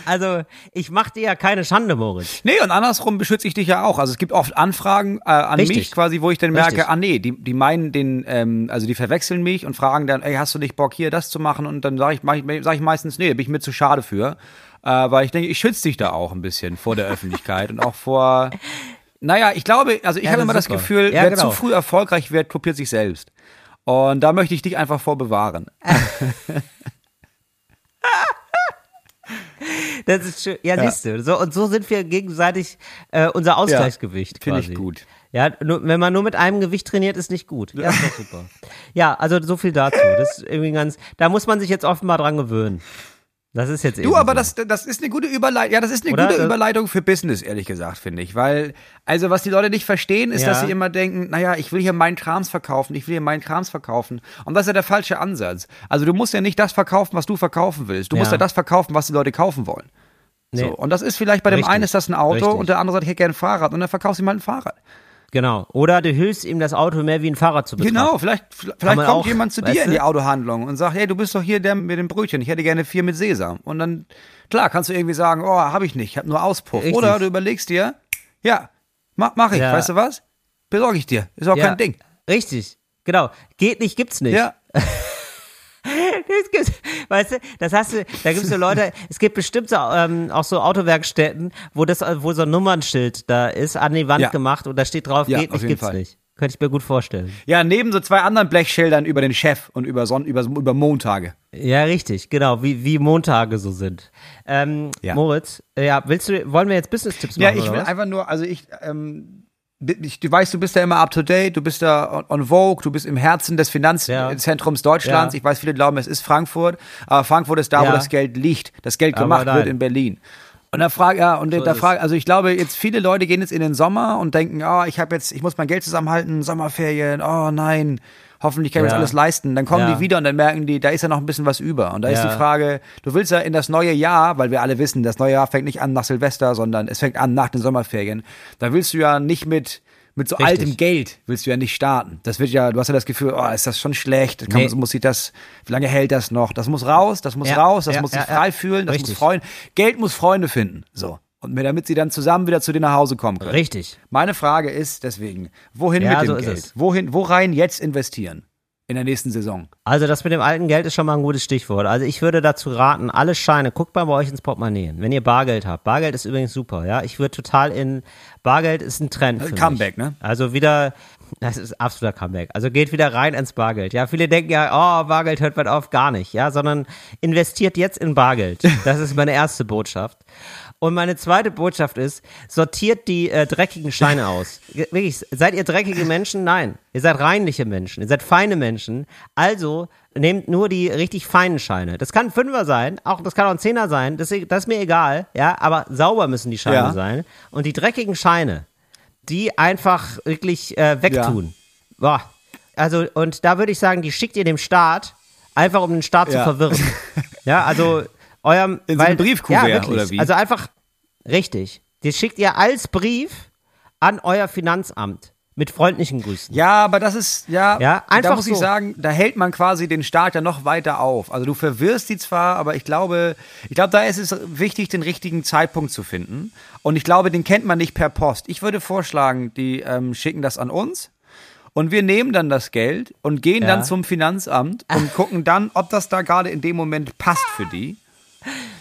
also ich mache dir ja keine Schande, Moritz. Nee, und andersrum beschütze ich dich ja auch. Also es gibt oft Anfragen äh, an Richtig. mich quasi, wo ich dann merke, Richtig. ah nee, die, die meinen den, ähm, also die verwechseln mich und fragen dann, ey, hast du nicht Bock hier das zu machen? Und dann sage ich, mach ich, sag ich meistens, nee, bin ich mir zu schade für. Äh, weil ich denke, ich schütze dich da auch ein bisschen vor der Öffentlichkeit und auch vor. Naja, ich glaube, also ich Ja, habe immer das super. Gefühl, Ja, wer genau. zu früh erfolgreich wird, kopiert sich selbst. Und da möchte ich dich einfach vor bewahren. Das ist schön. Ja, siehst du. So, und so sind wir gegenseitig äh, unser Ausgleichsgewicht Finde quasi. ich gut. Ja, nur, wenn man nur mit einem Gewicht trainiert, ist nicht gut. Ja, ist doch super. Ja, also so viel dazu. Das ist irgendwie ganz, da muss man sich jetzt offenbar dran gewöhnen. Das ist jetzt eben Du, aber so. das, das ist eine gute Überleitung. Ja, das ist eine Oder? gute Das- Überleitung für Business, ehrlich gesagt, finde ich. Weil, also was die Leute nicht verstehen, ist, Ja. dass sie immer denken, naja, ich will hier meinen Krams verkaufen, ich will hier meinen Krams verkaufen. Und das ist ja der falsche Ansatz. Also du musst ja nicht das verkaufen, was du verkaufen willst. Du musst Ja. ja das verkaufen, was die Leute kaufen wollen. Nee. So. Und das ist vielleicht bei dem Richtig. einen ist das ein Auto Richtig. und der andere sagt, ich hätte gerne ein Fahrrad und dann verkaufst du ihm halt ein Fahrrad. Genau. Oder du hilfst ihm das Auto mehr wie ein Fahrrad zu betrachten. Genau, vielleicht, vielleicht kommt auch, jemand zu dir in die? Autohandlung und sagt, hey, du bist doch hier der mit dem Brötchen, ich hätte gerne vier mit Sesam. Und dann, klar, kannst du irgendwie sagen, oh, habe ich nicht, ich habe nur Auspuff. Richtig. Oder du überlegst dir, ja, mach, mach ich, Ja. weißt du was? Besorge ich dir, ist auch Ja, kein Ding. Richtig. Genau. Geht nicht, gibt's nicht. Ja, weißt du, das hast du, da gibt's so Leute, es gibt bestimmt so, ähm, auch so Autowerkstätten, wo das, wo so ein Nummernschild da ist, an die Wand Ja. gemacht und da steht drauf, Ja, geht nicht, gibt's Fall. nicht. Könnte ich mir gut vorstellen. ja, neben so zwei anderen Blechschildern über den Chef und über, Son über, über Montage. Ja, richtig, genau, wie, wie Montage so sind. Ähm, Ja. Moritz, äh, ja, willst du, wollen wir jetzt Business-Tipps machen? Ja, ich will einfach nur, also ich, ähm, ich, du weißt, du bist da immer up to date, du bist da on, on Vogue, du bist im Herzen des Finanzzentrums Deutschlands. Ja. Ich weiß, viele glauben, es ist Frankfurt, aber Frankfurt ist da, wo Ja. das Geld liegt, das Geld Aber gemacht nein. wird in Berlin. Und da frage ja, und So da frage, also ich glaube, jetzt viele Leute gehen jetzt in den Sommer und denken, oh, ich habe jetzt, ich muss mein Geld zusammenhalten, Sommerferien, oh nein, hoffentlich kann ich mir das Ja. alles leisten. Dann kommen Ja. die wieder und dann merken die, da ist ja noch ein bisschen was über. Und da ist Ja. die Frage, du willst ja in das neue Jahr, weil wir alle wissen, das neue Jahr fängt nicht an nach Silvester, sondern es fängt an nach den Sommerferien. Da willst du ja nicht mit mit so Richtig. altem Geld willst du ja nicht starten. Das wird ja, du hast ja das Gefühl, oh, ist das schon schlecht. Kann, Nee. Muss ich das, wie lange hält das noch? Das muss raus, das muss Ja, raus, das ja, muss sich ja, ja. frei fühlen, das Richtig. muss freuen. Geld muss Freunde finden. So. Und damit sie dann zusammen wieder zu dir nach Hause kommen können. Richtig. Meine Frage ist deswegen, wohin Ja, mit dem so Geld? Wohin, wo rein jetzt investieren? in der nächsten Saison. Also das mit dem alten Geld ist schon mal ein gutes Stichwort. Also ich würde dazu raten, alle Scheine, guckt mal bei euch ins Portemonnaie, wenn ihr Bargeld habt. Bargeld ist übrigens super, ja. Ich würde total in, Bargeld ist ein Trend für Comeback, mich. ne? Also wieder, das ist absoluter Comeback. Also geht wieder rein ins Bargeld. Ja, viele denken ja, oh, Bargeld hört bald auf, gar nicht, ja, sondern investiert jetzt in Bargeld. Das ist meine erste Botschaft. Und meine zweite Botschaft ist, sortiert die äh, dreckigen Scheine aus. Wirklich, seid ihr dreckige Menschen? Nein. Ihr seid reinliche Menschen. Ihr seid feine Menschen. Also nehmt nur die richtig feinen Scheine. Das kann ein Fünfer sein, auch das kann auch ein Zehner sein. Das, das ist mir egal. Ja, aber sauber müssen die Scheine Ja. sein. Und die dreckigen Scheine, die einfach wirklich äh, wegtun. Boah. Also, und da würde ich sagen, die schickt ihr dem Staat, einfach um den Staat zu Ja. verwirren. ja, also eurem. In so Briefkuvert, ja, wirklich. oder wie? Also einfach, richtig. Die schickt ihr als Brief an euer Finanzamt mit freundlichen Grüßen. Ja, aber das ist, ja, Ja, da einfach muss ich so. sagen, da hält man quasi den Staat ja noch weiter auf. Also du verwirrst die zwar, aber ich glaube, ich glaube, da ist es wichtig, den richtigen Zeitpunkt zu finden. Und ich glaube, den kennt man nicht per Post. Ich würde vorschlagen, die ähm, schicken das an uns. Und wir nehmen dann das Geld und gehen Ja. dann zum Finanzamt und gucken dann, ob das da gerade in dem Moment passt für die.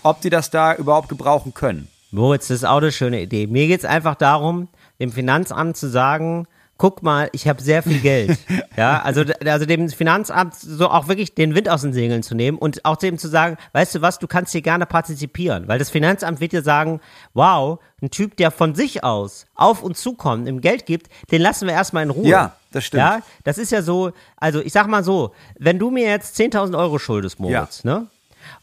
Ob die das da überhaupt gebrauchen können. Moritz, das ist auch eine schöne Idee. Mir geht es einfach darum, dem Finanzamt zu sagen, guck mal, ich habe sehr viel Geld. ja, also, also dem Finanzamt so auch wirklich den Wind aus den Segeln zu nehmen und auch dem zu sagen, weißt du was, du kannst hier gerne partizipieren, weil das Finanzamt wird dir sagen, wow, ein Typ, der von sich aus auf uns zukommt, im Geld gibt, den lassen wir erstmal in Ruhe. Ja, das stimmt. Ja, das ist ja so, also ich sag mal so, wenn du mir jetzt 10.000 Euro schuldest, Moritz, ne?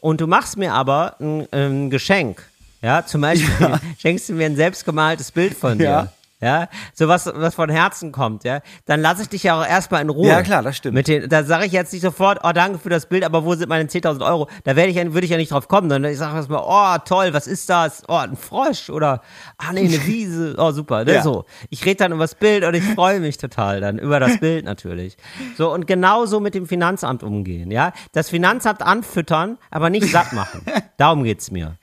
Und du machst mir aber ein, ein Geschenk, ja, zum Beispiel schenkst du mir ein selbstgemaltes Bild von dir. Ja. Ja, so was, was von Herzen kommt, ja, dann lasse ich dich ja auch erstmal in Ruhe. Ja, klar, das stimmt. Mit den, da sage ich jetzt nicht sofort, oh, danke für das Bild, aber wo sind meine 10.000 Euro? Da werde ich, ja- würde ich ja nicht drauf kommen, sondern ich sage erstmal, oh, toll, was ist das? Oh, ein Frosch oder, ah, nee, eine Wiese, oh, super, ne, Ja. so. Ich rede dann über das Bild und ich freue mich total dann über das Bild natürlich. So, und genauso mit dem Finanzamt umgehen, ja. Das Finanzamt anfüttern, aber nicht satt machen. Darum geht's mir.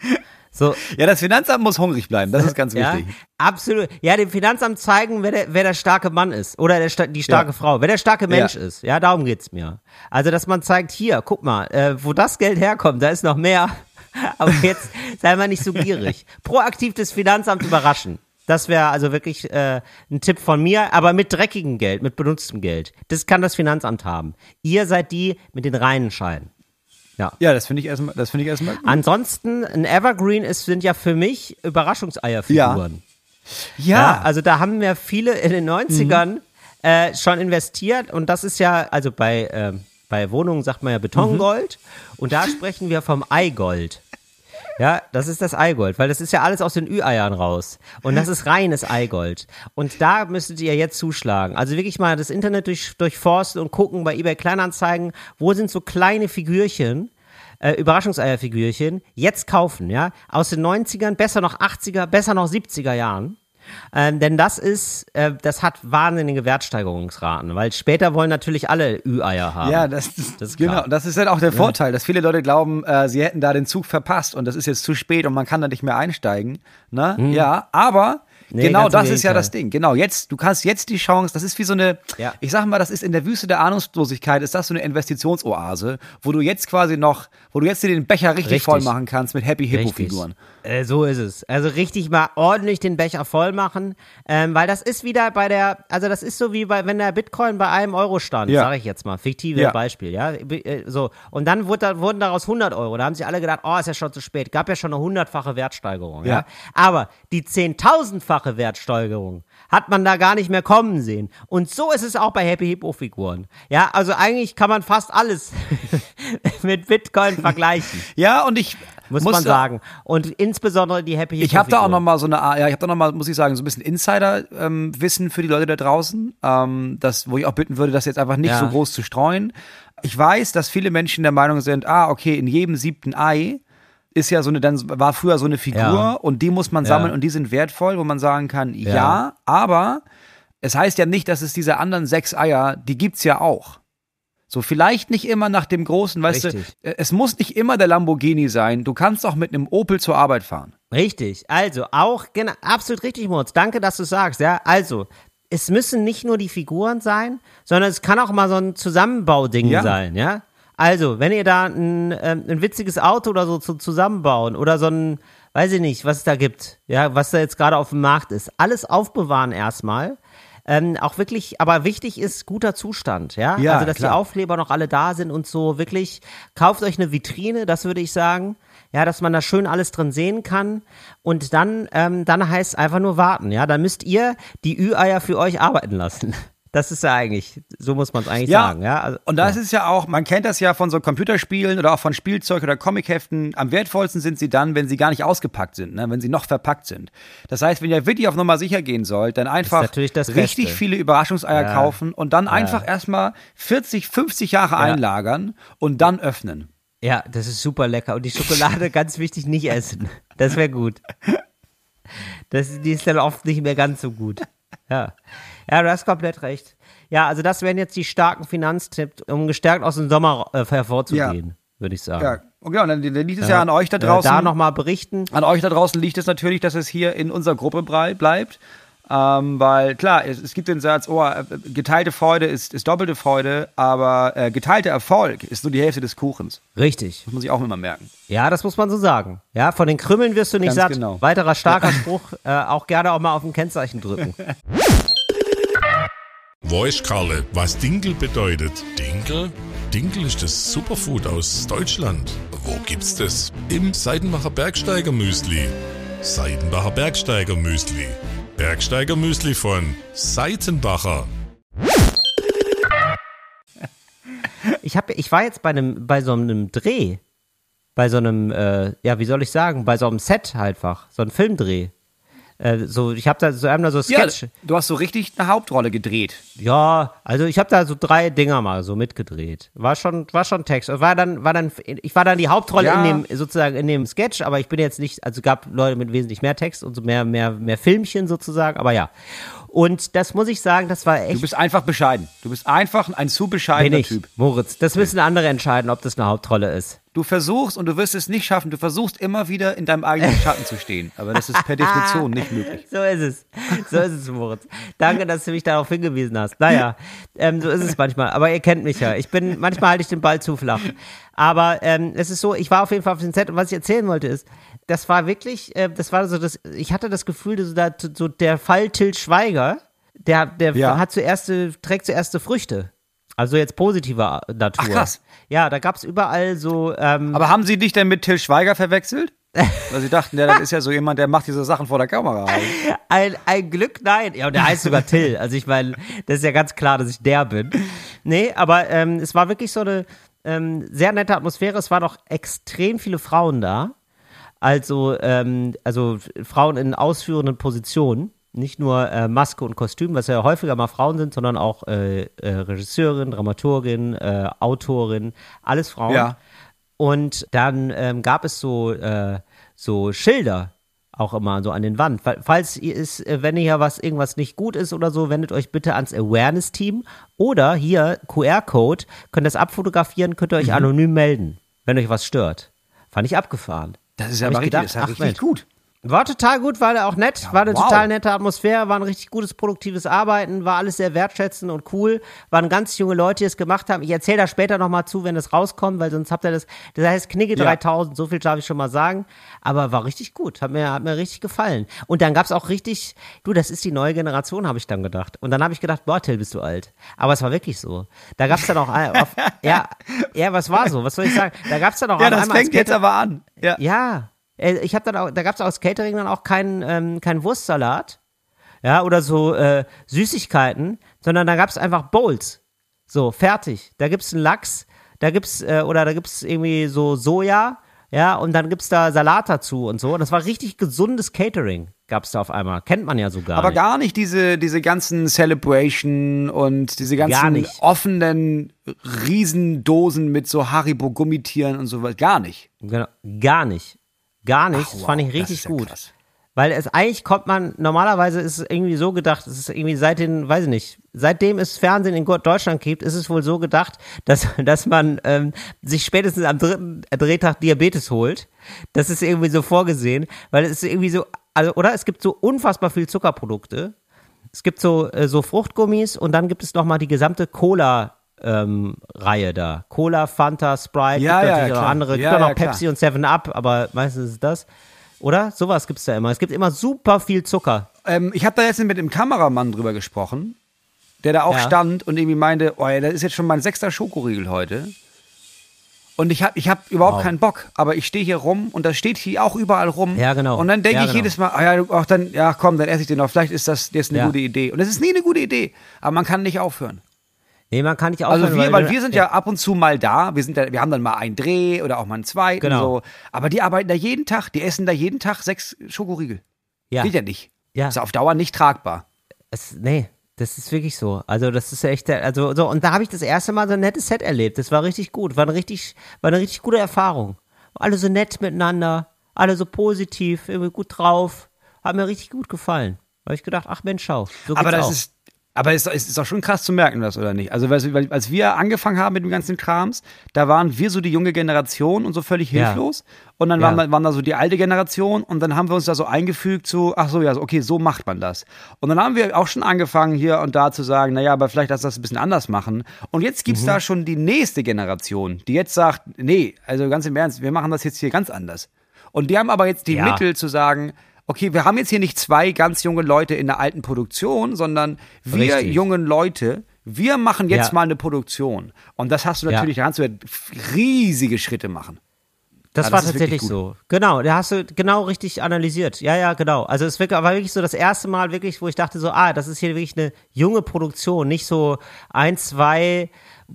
So, Ja, das Finanzamt muss hungrig bleiben, das ist ganz ja, wichtig. absolut. Ja, dem Finanzamt zeigen, wer der, wer der starke Mann ist oder der, die starke Ja. Frau, wer der starke Mensch Ja. ist. Ja, darum geht's mir. Also, dass man zeigt, hier, guck mal, äh, wo das Geld herkommt, da ist noch mehr. Aber jetzt sei mal nicht so gierig. Proaktiv das Finanzamt überraschen. Das wäre also wirklich äh, ein Tipp von mir, aber mit dreckigem Geld, mit benutztem Geld. Das kann das Finanzamt haben. Ihr seid die mit den reinen Scheinen. Ja. Ja, das finde ich erstmal, das finde ich erstmal. Ansonsten, ein Evergreen ist, sind ja für mich Überraschungseierfiguren. Ja, also da haben wir viele in den 90ern äh, schon investiert und das ist ja, also bei, ähm, bei Wohnungen sagt man ja Betongold und da sprechen wir vom Eigold. Ja, das ist das Eigold, weil das ist ja alles aus den Ü-Eiern raus. Und das ist reines Eigold. Und da müsstet ihr jetzt zuschlagen. Also wirklich mal das Internet durch, durchforsten und gucken bei eBay Kleinanzeigen, wo sind so kleine Figürchen, äh, Überraschungseierfigürchen, jetzt kaufen, ja. Aus den 90ern, besser noch 80er, besser noch 70er Jahren. Ähm, denn das ist, äh, das hat wahnsinnige Wertsteigerungsraten, weil später wollen natürlich alle Ü-Eier haben. Ja, das, Das ist genau. klar. Das ist halt auch der Vorteil, dass viele Leute glauben, äh, sie hätten da den Zug verpasst und das ist jetzt zu spät und man kann da nicht mehr einsteigen. Ne? Ja, aber Hm. Nee, genau das ist ja das Ding. Genau, jetzt, du kannst jetzt die Chance, das ist wie so eine, Ja. ich sag mal, das ist in der Wüste der Ahnungslosigkeit, ist das so eine Investitionsoase, wo du jetzt quasi noch, wo du jetzt dir den Becher richtig, Richtig. voll machen kannst mit Happy Hippo Richtig. Figuren. Äh, so ist es. Also richtig mal ordentlich den Becher voll machen, ähm, weil das ist wieder bei der, also das ist so wie bei, wenn der Bitcoin bei einem Euro stand, Ja. sage ich jetzt mal, fiktive Ja. Beispiel, ja, äh, so. Und dann wurde, wurden daraus 100 Euro. Da haben sich alle gedacht, oh, ist ja schon zu spät. Gab ja schon eine hundertfache Wertsteigerung, ja. Ja. Aber die zehntausendfache Wertsteigerung hat man da gar nicht mehr kommen sehen. Und so ist es auch bei Happy Hippo Figuren. Ja, also eigentlich kann man fast alles mit Bitcoin vergleichen. Ja, und ich Muss, muss man sagen. Und insbesondere die Happy Hippo Ich habe da auch noch mal so eine, ja, ich habe da noch mal, muss ich sagen, so ein bisschen Insider-Wissen für die Leute da draußen, ähm, das, wo ich auch bitten würde, das jetzt einfach nicht Ja. so groß zu streuen. Ich weiß, dass viele Menschen der Meinung sind, ah, okay, in jedem siebten Ei ist ja so eine, dann war früher so eine Figur Ja. und die muss man Ja. sammeln und die sind wertvoll, wo man sagen kann, ja, Ja. aber es heißt ja nicht, dass es diese anderen sechs Eier, die gibt's ja auch. So, vielleicht nicht immer nach dem großen, weißt Richtig. du, es muss nicht immer der Lamborghini sein. Du kannst auch mit einem Opel zur Arbeit fahren. Richtig. Also auch, genau, absolut richtig, Moritz. Danke, dass du sagst. Ja, also, es müssen nicht nur die Figuren sein, sondern es kann auch mal so ein Zusammenbauding Ja. sein, ja. Also, wenn ihr da ein, ähm, ein witziges Auto oder so zu, zusammenbauen oder so ein, weiß ich nicht, was es da gibt, ja, was da jetzt gerade auf dem Markt ist, alles aufbewahren erstmal. Ähm, auch wirklich, aber wichtig ist guter Zustand, ja. Ja, also, dass klar. die Aufkleber noch alle da sind und so wirklich, kauft euch eine Vitrine, das würde ich sagen. Ja, dass man da schön alles drin sehen kann. Und dann, ähm, dann heißt es einfach nur warten, ja. Dann müsst ihr die Ü-Eier für euch arbeiten lassen. Das ist ja eigentlich, so muss man es eigentlich sagen, ja. Also, und das ist ja auch, man kennt das ja von so Computerspielen oder auch von Spielzeug oder Comicheften. Am wertvollsten sind sie dann, wenn sie gar nicht ausgepackt sind, ne? wenn sie noch verpackt sind. Das heißt, wenn ihr wirklich auf Nummer sicher gehen sollt, dann einfach natürlich das richtig Beste. viele Überraschungseier kaufen und dann einfach erstmal 40, 50 Jahre einlagern und dann öffnen. Ja, das ist super lecker. Und die Schokolade, ganz wichtig, nicht essen. Das wäre gut. Das, die ist dann oft nicht mehr ganz so gut. Ja. Ja, du hast komplett recht. Ja, also das wären jetzt die starken Finanztipps, um gestärkt aus dem Sommer äh, hervorzugehen, würde ich sagen. Ja, okay, und dann, liegt es ja, an euch da draußen. Äh, da nochmal berichten. An euch da draußen liegt es natürlich, dass es hier in unserer Gruppe bleibt. Ähm, weil klar, es, es gibt den Satz, oh, äh, geteilte Freude ist, ist doppelte Freude, aber äh, geteilter Erfolg ist nur die Hälfte des Kuchens. Richtig. Das muss ich auch immer merken. Ja, das muss man so sagen. Ja, von den Krümmeln wirst du nicht Ganz satt. genau. Weiterer starker Spruch, äh, auch gerne auch mal auf ein Kennzeichen drücken. Weiß Karle, was Dinkel bedeutet? Dinkel? Dinkel ist das Superfood aus Deutschland. Wo gibt's das? Im Seidenbacher Bergsteiger Müsli. Seidenbacher Bergsteiger Müsli. Bergsteiger Müsli von Seitenbacher. Ich hab, ich war jetzt bei einem, bei so einem Dreh, bei so einem, äh, ja, wie soll ich sagen, bei so einem Set einfach, so ein Filmdreh. Äh, so, ich habe da so einmal so Sketch. du hast so richtig eine Hauptrolle gedreht. Ja, also ich habe da so drei Dinger mal so mitgedreht. War schon, war schon Text. War dann, war dann, ich war dann die Hauptrolle Ja. in dem sozusagen in dem Sketch, aber ich bin jetzt nicht, also gab Leute mit wesentlich mehr Text und so mehr, mehr, mehr Filmchen sozusagen. Aber ja. Und das muss ich sagen, das war Du echt. bist einfach bescheiden. Du bist einfach ein zu bescheidener Typ. Moritz. Das müssen andere entscheiden, ob das eine Hauptrolle ist. Du versuchst und du wirst es nicht schaffen. Du versuchst immer wieder in deinem eigenen Schatten zu stehen. Aber das ist per Definition nicht möglich. So ist es. So ist es, Moritz. Danke, dass du mich darauf hingewiesen hast. Naja, ähm, so ist es manchmal. Aber ihr kennt mich ja. Ich bin, manchmal halte ich den Ball zu flach. Aber ähm, es ist so, ich war auf jeden Fall auf dem Set und was ich erzählen wollte ist, das war wirklich, äh, das war so das, ich hatte das Gefühl, dass da so der Fall Till Schweiger, der, der Ja. hat zuerst, trägt zuerst Früchte. Also jetzt positiver Natur. Ach, krass. Ja, da gab's überall so, ähm, Aber haben sie dich denn mit Till Schweiger verwechselt? Weil sie dachten, ja, das ist ja so jemand, der macht diese Sachen vor der Kamera. Ein, ein Glück, nein. Ja, und der heißt sogar Till. Also ich meine, das ist ja ganz klar, dass ich der bin. Nee, aber ähm, es war wirklich so eine ähm, sehr nette Atmosphäre. Es waren noch extrem viele Frauen da. Also, ähm, also Frauen in ausführenden Positionen. Nicht nur äh, Maske und Kostüm, was ja häufiger mal Frauen sind, sondern auch äh, äh, Regisseurin, Dramaturgin, äh, Autorin, alles Frauen. Ja. Und dann ähm, gab es so, äh, so Schilder auch immer so an den Wand. Fa- Falls ihr ist, äh, wenn hier was irgendwas nicht gut ist oder so, wendet euch bitte ans Awareness-Team oder hier QR-Code, könnt das abfotografieren, könnt ihr Mhm. euch anonym melden, wenn euch was stört. Fand ich abgefahren. Das ist ja Hab aber ich richtig, gedacht, das ist ja ach richtig Mensch. gut. War total gut, war auch nett, war eine wow. total nette Atmosphäre, war ein richtig gutes, produktives Arbeiten, war alles sehr wertschätzend und cool. Waren ganz junge Leute, die es gemacht haben. Ich erzähle da später nochmal zu, wenn es rauskommt, weil sonst habt ihr das, das heißt Knigge Ja. 3000, so viel darf ich schon mal sagen. Aber war richtig gut, hat mir, hat mir richtig gefallen. Und dann gab's auch richtig, du, das ist die neue Generation, habe ich dann gedacht. Und dann habe ich gedacht, boah, Till, bist du alt. Aber es war wirklich so. Da gab's dann auch, auf, ja, ja, was war so, was soll ich sagen? Da gab's dann auch Ja, das fängt jetzt aber an. Ja. ja, ich habe dann auch, da gab's aus Catering dann auch keinen ähm, keinen Wurstsalat, ja, oder so äh, Süßigkeiten, sondern da gab's einfach Bowls. So, fertig. Da gibt's einen Lachs, da gibt's, äh, oder da gibt's irgendwie so Soja, ja, und dann gibt's da Salat dazu und so. Und das war richtig gesundes Catering, gab's da auf einmal. Kennt man ja sogar. Aber nicht. gar nicht diese, diese ganzen Celebration und diese ganzen offenen Riesendosen mit so Haribo-Gummitieren und so was. Gar nicht. Genau, gar nicht. Gar nicht. Ach, das wow, fand ich das richtig ja gut. krass. Weil es eigentlich kommt man, normalerweise ist es irgendwie so gedacht, es ist irgendwie seit den, weiß ich nicht, seitdem es Fernsehen in Deutschland gibt, ist es wohl so gedacht, dass, dass man ähm, sich spätestens am dritten Drehtag Diabetes holt. Das ist irgendwie so vorgesehen, weil es ist irgendwie so, also, oder? Es gibt so unfassbar viel Zuckerprodukte. Es gibt so, äh, so Fruchtgummis und dann gibt es nochmal die gesamte Cola. Ähm, Reihe da. Cola, Fanta, Sprite, Ja, gibt ja, natürlich auch klar. andere, Ja, gibt auch noch ja. Pepsi und 7 Up, aber meistens ist es das. Oder? Sowas gibt's da immer. Es gibt immer super viel Zucker. Ähm, ich habe da jetzt mit dem Kameramann drüber gesprochen, der da auch Ja. stand und irgendwie meinte, oh ja, das ist jetzt schon mein sechster Schokoriegel heute. Und ich habe ich hab überhaupt Wow. keinen Bock, aber ich stehe hier rum und das steht hier auch überall rum. Ja, genau. Und dann denke Ja, ich genau. jedes Mal, ah ja, ach, dann, ja, komm, dann esse ich den noch. Vielleicht ist das jetzt eine Ja. gute Idee. Und es ist nie eine gute Idee, aber man kann nicht aufhören. Nee, man kann nicht Also aufhören, wir, weil wir sind ja ab und zu mal da. Wir sind da, wir haben dann mal einen Dreh oder auch mal einen zweiten. Genau. So. Aber die arbeiten da jeden Tag. Die essen da jeden Tag sechs Schokoriegel. ja. Geht ja nicht. Ja. Ist auf Dauer nicht tragbar. Es, nee, das ist wirklich so. Also das ist ja echt, also so und da habe ich das erste Mal so ein nettes Set erlebt. Das war richtig gut, war eine richtig, war eine richtig gute Erfahrung. Alle so nett miteinander, alle so positiv, irgendwie gut drauf, hat mir richtig gut gefallen. Da habe ich gedacht, ach Mensch, schau, so Aber das auch. ist, aber es ist, ist auch schon krass zu merken, das oder nicht? Also, weil, als wir angefangen haben mit dem ganzen Krams, da waren wir so die junge Generation und so völlig Ja. hilflos. Und dann Ja. waren, da, waren da so die alte Generation und dann haben wir uns da so eingefügt zu, ach so, ja, okay, so macht man das. Und dann haben wir auch schon angefangen, hier und da zu sagen, naja, aber vielleicht lass das ein bisschen anders machen. Und jetzt gibt's Mhm. da schon die nächste Generation, die jetzt sagt, nee, also ganz im Ernst, wir machen das jetzt hier ganz anders. Und die haben aber jetzt die Ja. Mittel zu sagen, okay, wir haben jetzt hier nicht zwei ganz junge Leute in der alten Produktion, sondern wir Richtig. jungen Leute, wir machen jetzt Ja. mal eine Produktion. Und das hast du Ja. natürlich, da kannst du ja riesige Schritte machen. Das Ja, war das ist tatsächlich so. Genau, da hast du genau richtig analysiert. Ja, ja, genau. Also es war war wirklich so das erste Mal wirklich, wo ich dachte so, ah, das ist hier wirklich eine junge Produktion, nicht so ein, zwei,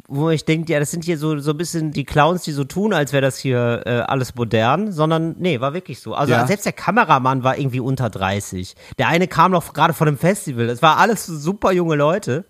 wo ich denke, ja, das sind hier so so ein bisschen die Clowns, die so tun, als wäre das hier äh, alles modern, sondern nee, war wirklich so. Also Ja. selbst der Kameramann war irgendwie unter 30. Der eine kam noch gerade von einem Festival. Das war alles so super junge Leute.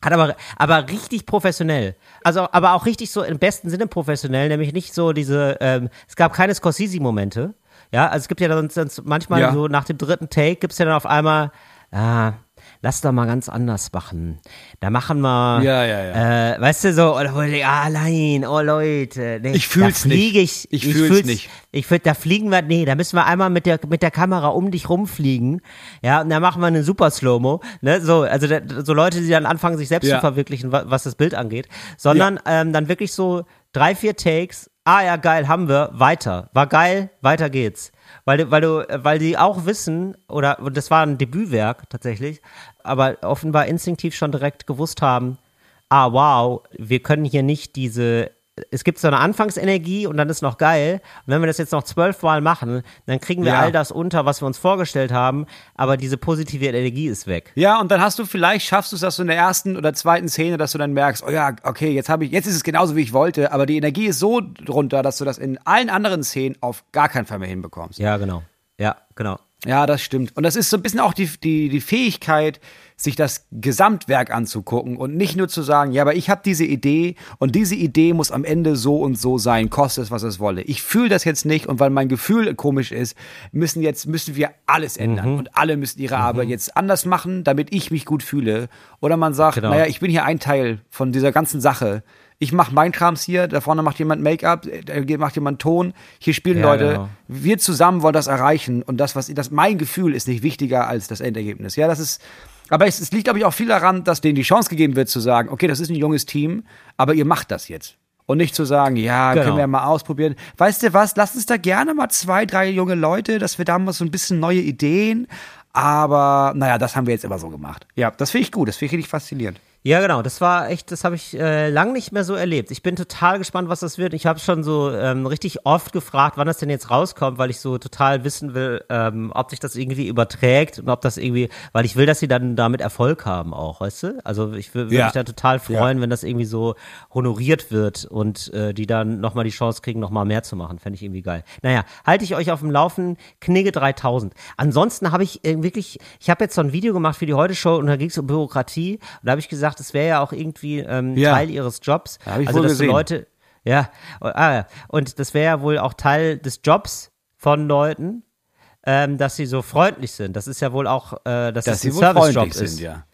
Hat aber, aber richtig professionell. Also, aber auch richtig so im besten Sinne professionell, nämlich nicht so diese, ähm, es gab keine Scorsese-Momente. Ja, also es gibt ja dann sonst manchmal Ja. so nach dem dritten Take gibt's ja dann auf einmal, ah, lass doch mal ganz anders machen. Da machen wir, Ja, ja, ja. Äh, weißt du so, ich ah, nein, oh Leute, nee, Ich fühl's da fliege nicht. Ich, Ich fühl's nicht. Ich fühl, da fliegen wir, nee, da müssen wir einmal mit der, mit der Kamera um dich rumfliegen, ja, und dann machen wir eine super Slow-Mo, ne, so, also da, so Leute, die dann anfangen, sich selbst Ja. zu verwirklichen, wa- was das Bild angeht, sondern ähm, dann wirklich so drei, vier Takes, ah ja, geil, haben wir, weiter, war geil, weiter geht's. Weil, weil du, weil die auch wissen, oder das war ein Debütwerk tatsächlich, aber offenbar instinktiv schon direkt gewusst haben, ah wow, wir können hier nicht diese, es gibt so eine Anfangsenergie und dann ist noch geil. Und wenn wir das jetzt noch zwölfmal machen, dann kriegen wir Ja. all das unter, was wir uns vorgestellt haben, aber diese positive Energie ist weg. Ja, und dann hast du vielleicht, schaffst du es, dass du in der ersten oder zweiten Szene, dass du dann merkst, oh ja, okay, jetzt habe ich, jetzt ist es genauso, wie ich wollte, aber die Energie ist so drunter, dass du das in allen anderen Szenen auf gar keinen Fall mehr hinbekommst. Ja, genau. Ja, genau. Ja, das stimmt. Und das ist so ein bisschen auch die, die, die Fähigkeit, sich das Gesamtwerk anzugucken und nicht nur zu sagen, ja, aber ich habe diese Idee und diese Idee muss am Ende so und so sein, koste es, was es wolle. Ich fühle das jetzt nicht und weil mein Gefühl komisch ist, müssen jetzt, müssen wir alles ändern Mhm. und alle müssen ihre Arbeit jetzt anders machen, damit ich mich gut fühle. Oder man sagt, Genau. naja, ich bin hier ein Teil von dieser ganzen Sache. Ich mache mein Krams hier, da vorne macht jemand Make-up, da macht jemand Ton, hier spielen Ja, Leute. genau. Wir zusammen wollen das erreichen und das, was das mein Gefühl ist nicht wichtiger als das Endergebnis. Ja, das ist. Aber es, es liegt, glaube ich, auch viel daran, dass denen die Chance gegeben wird zu sagen, okay, das ist ein junges Team, aber ihr macht das jetzt. Und nicht zu sagen, ja, Genau. können wir mal ausprobieren. Weißt du was, lasst uns da gerne mal zwei, drei junge Leute, dass wir da mal so ein bisschen neue Ideen. Aber naja, das haben wir jetzt immer so gemacht. Ja, das finde ich gut, das finde ich richtig faszinierend. Ja, genau, das war echt, das habe ich äh, lang nicht mehr so erlebt. Ich bin total gespannt, was das wird. Ich habe schon so ähm, richtig oft gefragt, wann das denn jetzt rauskommt, weil ich so total wissen will, ähm, ob sich das irgendwie überträgt und ob das irgendwie, weil ich will, dass sie dann damit Erfolg haben auch, weißt du? Also ich wür- würde Ja. mich da total freuen, wenn das irgendwie so honoriert wird und äh, die dann nochmal die Chance kriegen, nochmal mehr zu machen. Fände ich irgendwie geil. Naja, halte ich euch auf dem Laufen, Knigge 3000. Ansonsten habe ich äh, wirklich, ich habe jetzt so ein Video gemacht für die Heute-Show und da ging es um Bürokratie und da habe ich gesagt, es wäre ja auch irgendwie ähm, Ja. Teil ihres Jobs. Hab ich also, dass so gesehen. Leute, ja, ah, ja, und das wäre ja wohl auch Teil des Jobs von Leuten, ähm, dass sie so freundlich sind. Das ist ja wohl auch, äh, dass, Dass sie ein Servicejob ist. sind, ja.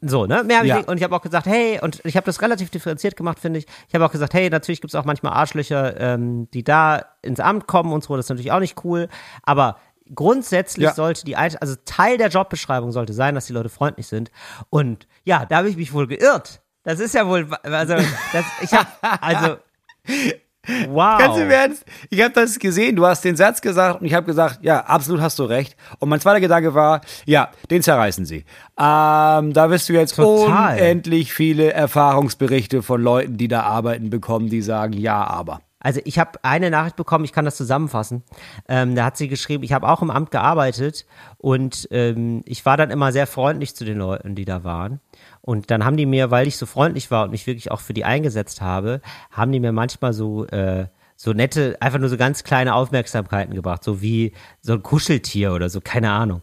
So, ne? Mehr hab Ja. ich, und ich habe auch gesagt, hey, und ich habe das relativ differenziert gemacht, finde ich. Ich habe auch gesagt, hey, natürlich gibt es auch manchmal Arschlöcher, ähm, die da ins Amt kommen und so, das ist natürlich auch nicht cool. Aber grundsätzlich Ja. sollte die, also Teil der Jobbeschreibung sollte sein, dass die Leute freundlich sind. Und ja, da habe ich mich wohl geirrt. Das ist ja wohl, also, das, ich habe, also, wow. Ganz im Ernst, ich habe das gesehen, du hast den Satz gesagt und ich habe gesagt, ja, absolut hast du recht. Und mein zweiter Gedanke war, ja, den zerreißen sie. Ähm, da wirst du jetzt Total. unendlich viele Erfahrungsberichte von Leuten, die da arbeiten, bekommen, die sagen, ja, aber. Also ich habe eine Nachricht bekommen, ich kann das zusammenfassen. Ähm, da hat sie geschrieben, ich habe auch im Amt gearbeitet und ähm, ich war dann immer sehr freundlich zu den Leuten, die da waren. Und dann haben die mir, weil ich so freundlich war und mich wirklich auch für die eingesetzt habe, haben die mir manchmal so äh, so nette, einfach nur so ganz kleine Aufmerksamkeiten gebracht, so wie so ein Kuscheltier oder so, keine Ahnung.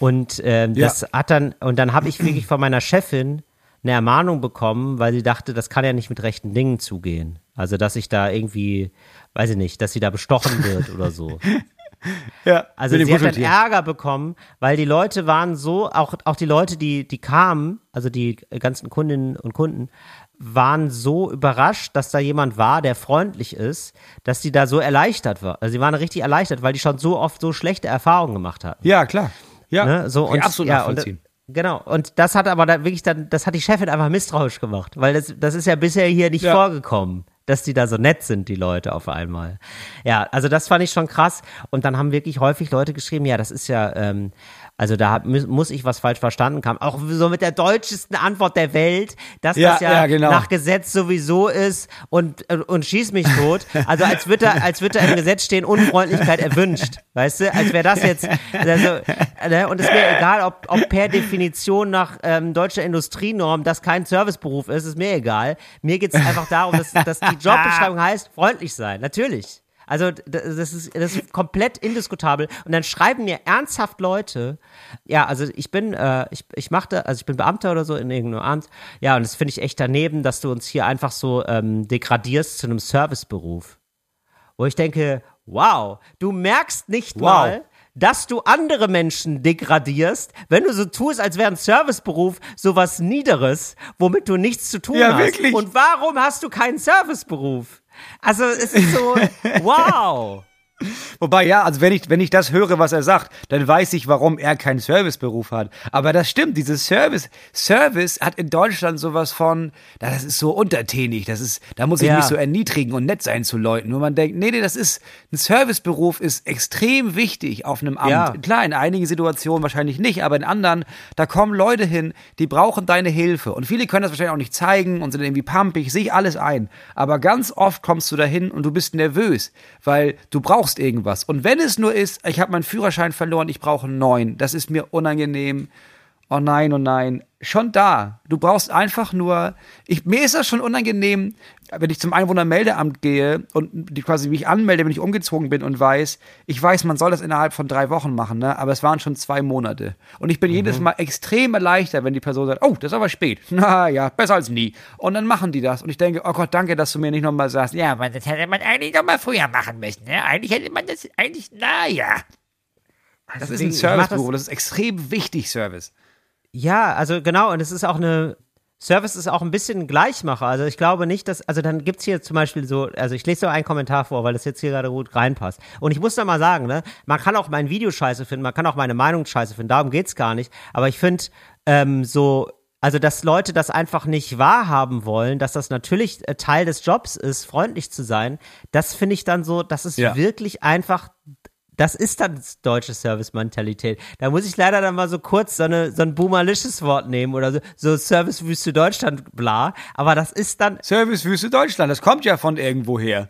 Und ähm, Ja. das hat dann, und dann habe ich wirklich von meiner Chefin eine Ermahnung bekommen, weil sie dachte, das kann ja nicht mit rechten Dingen zugehen. Also, dass ich da irgendwie, weiß ich nicht, dass sie da bestochen wird oder so. Ja, Also sie hat dann. Ärger bekommen, weil die Leute waren so, auch, auch die Leute, die, die kamen, also die ganzen Kundinnen und Kunden, waren so überrascht, dass da jemand war, der freundlich ist, dass die da so erleichtert war. Also sie waren richtig erleichtert, weil die schon so oft so schlechte Erfahrungen gemacht hatten. Ja, klar. Ja, Ne? So, und, absolut ja, und, nachvollziehen. genau. Und das hat aber dann wirklich dann, das hat die Chefin einfach misstrauisch gemacht, weil das, das ist ja bisher hier nicht Ja. vorgekommen, dass die da so nett sind, die Leute auf einmal. Ja, also das fand ich schon krass. Und dann haben wirklich häufig Leute geschrieben, ja, das ist ja, ähm, also da hab, mu- muss ich was falsch verstanden haben. Auch so mit der deutschesten Antwort der Welt, dass Ja, das ja, ja, genau. nach Gesetz sowieso ist und, und schieß mich tot. Also als würde da, als würde da im Gesetz stehen, Unfreundlichkeit erwünscht. Weißt du? Als wäre das jetzt, also, ne? und es ist mir egal, ob, ob per Definition nach ähm, deutscher Industrienorm das kein Serviceberuf ist, ist mir egal. Mir geht es einfach darum, dass, dass die Jobbeschreibung heißt, freundlich sein. Natürlich. Also das ist, das ist komplett indiskutabel. Und dann schreiben mir ernsthaft Leute, ja, also ich bin, äh, ich, ich machte, also ich bin Beamter oder so in irgendeinem Amt. Ja, und das finde ich echt daneben, dass du uns hier einfach so ähm, degradierst zu einem Serviceberuf. Wo ich denke, wow, du merkst nicht Wow. mal, dass du andere Menschen degradierst, wenn du so tust, als wäre ein Serviceberuf sowas Niederes, womit du nichts zu tun Ja, hast. wirklich. Und warum hast du keinen Serviceberuf? Also es ist so, wow. Wobei, ja, also wenn ich, wenn ich das höre, was er sagt, dann weiß ich, warum er keinen Serviceberuf hat. Aber das stimmt, dieses Service, Service hat in Deutschland sowas von, na, das ist so untertänig, das ist, da muss ich Ja. mich so erniedrigen und nett sein zu Leuten. Nur man denkt, nee, nee, das ist, ein Serviceberuf ist extrem wichtig auf einem Amt. Ja. Klar, in einigen Situationen wahrscheinlich nicht, aber in anderen, da kommen Leute hin, die brauchen deine Hilfe. Und viele können das wahrscheinlich auch nicht zeigen und sind irgendwie pumpig, sehe ich alles ein. Aber ganz oft kommst du dahin und du bist nervös, weil du brauchst irgendwas. Und wenn es nur ist, ich habe meinen Führerschein verloren, ich brauche einen neuen, das ist mir unangenehm. Oh nein, oh nein. Schon da. Du brauchst einfach nur. Ich, mir ist das schon unangenehm, wenn ich zum Einwohnermeldeamt gehe und die quasi mich anmelde, wenn ich umgezogen bin und weiß, ich weiß, man soll das innerhalb von drei Wochen machen, ne? aber es waren schon zwei Monate. Und ich bin jedes Mal extrem erleichtert, wenn die Person sagt, oh, das ist aber spät. Na ja, besser als nie. Und dann machen die das. Und ich denke, oh Gott, danke, dass du mir nicht nochmal sagst, ja, Aber das hätte man eigentlich noch mal früher machen müssen. Ne? Eigentlich hätte man das eigentlich, naja. das ist Deswegen, ein ich mach Serviceberuf. das- Das ist extrem wichtig, Service. Ja, also genau, und es ist auch eine, Service ist auch ein bisschen ein Gleichmacher. Also ich glaube nicht, dass, also dann gibt's hier zum Beispiel so, also ich lese so einen Kommentar vor, weil das jetzt hier gerade gut reinpasst. Und ich muss da mal sagen, ne, man kann auch mein Video scheiße finden, man kann auch meine Meinung scheiße finden, darum geht's gar nicht. Aber ich finde, ähm, so, also dass Leute das einfach nicht wahrhaben wollen, dass das natürlich äh, Teil des Jobs ist, freundlich zu sein, das finde ich dann so, das ist Ja. wirklich einfach das ist dann deutsche Service-Mentalität. Da muss ich leider dann mal so kurz so, eine, so ein boomerlisches Wort nehmen oder so, so Service-Wüste Deutschland, bla. Aber das ist dann, Servicewüste Deutschland, das kommt ja von irgendwoher.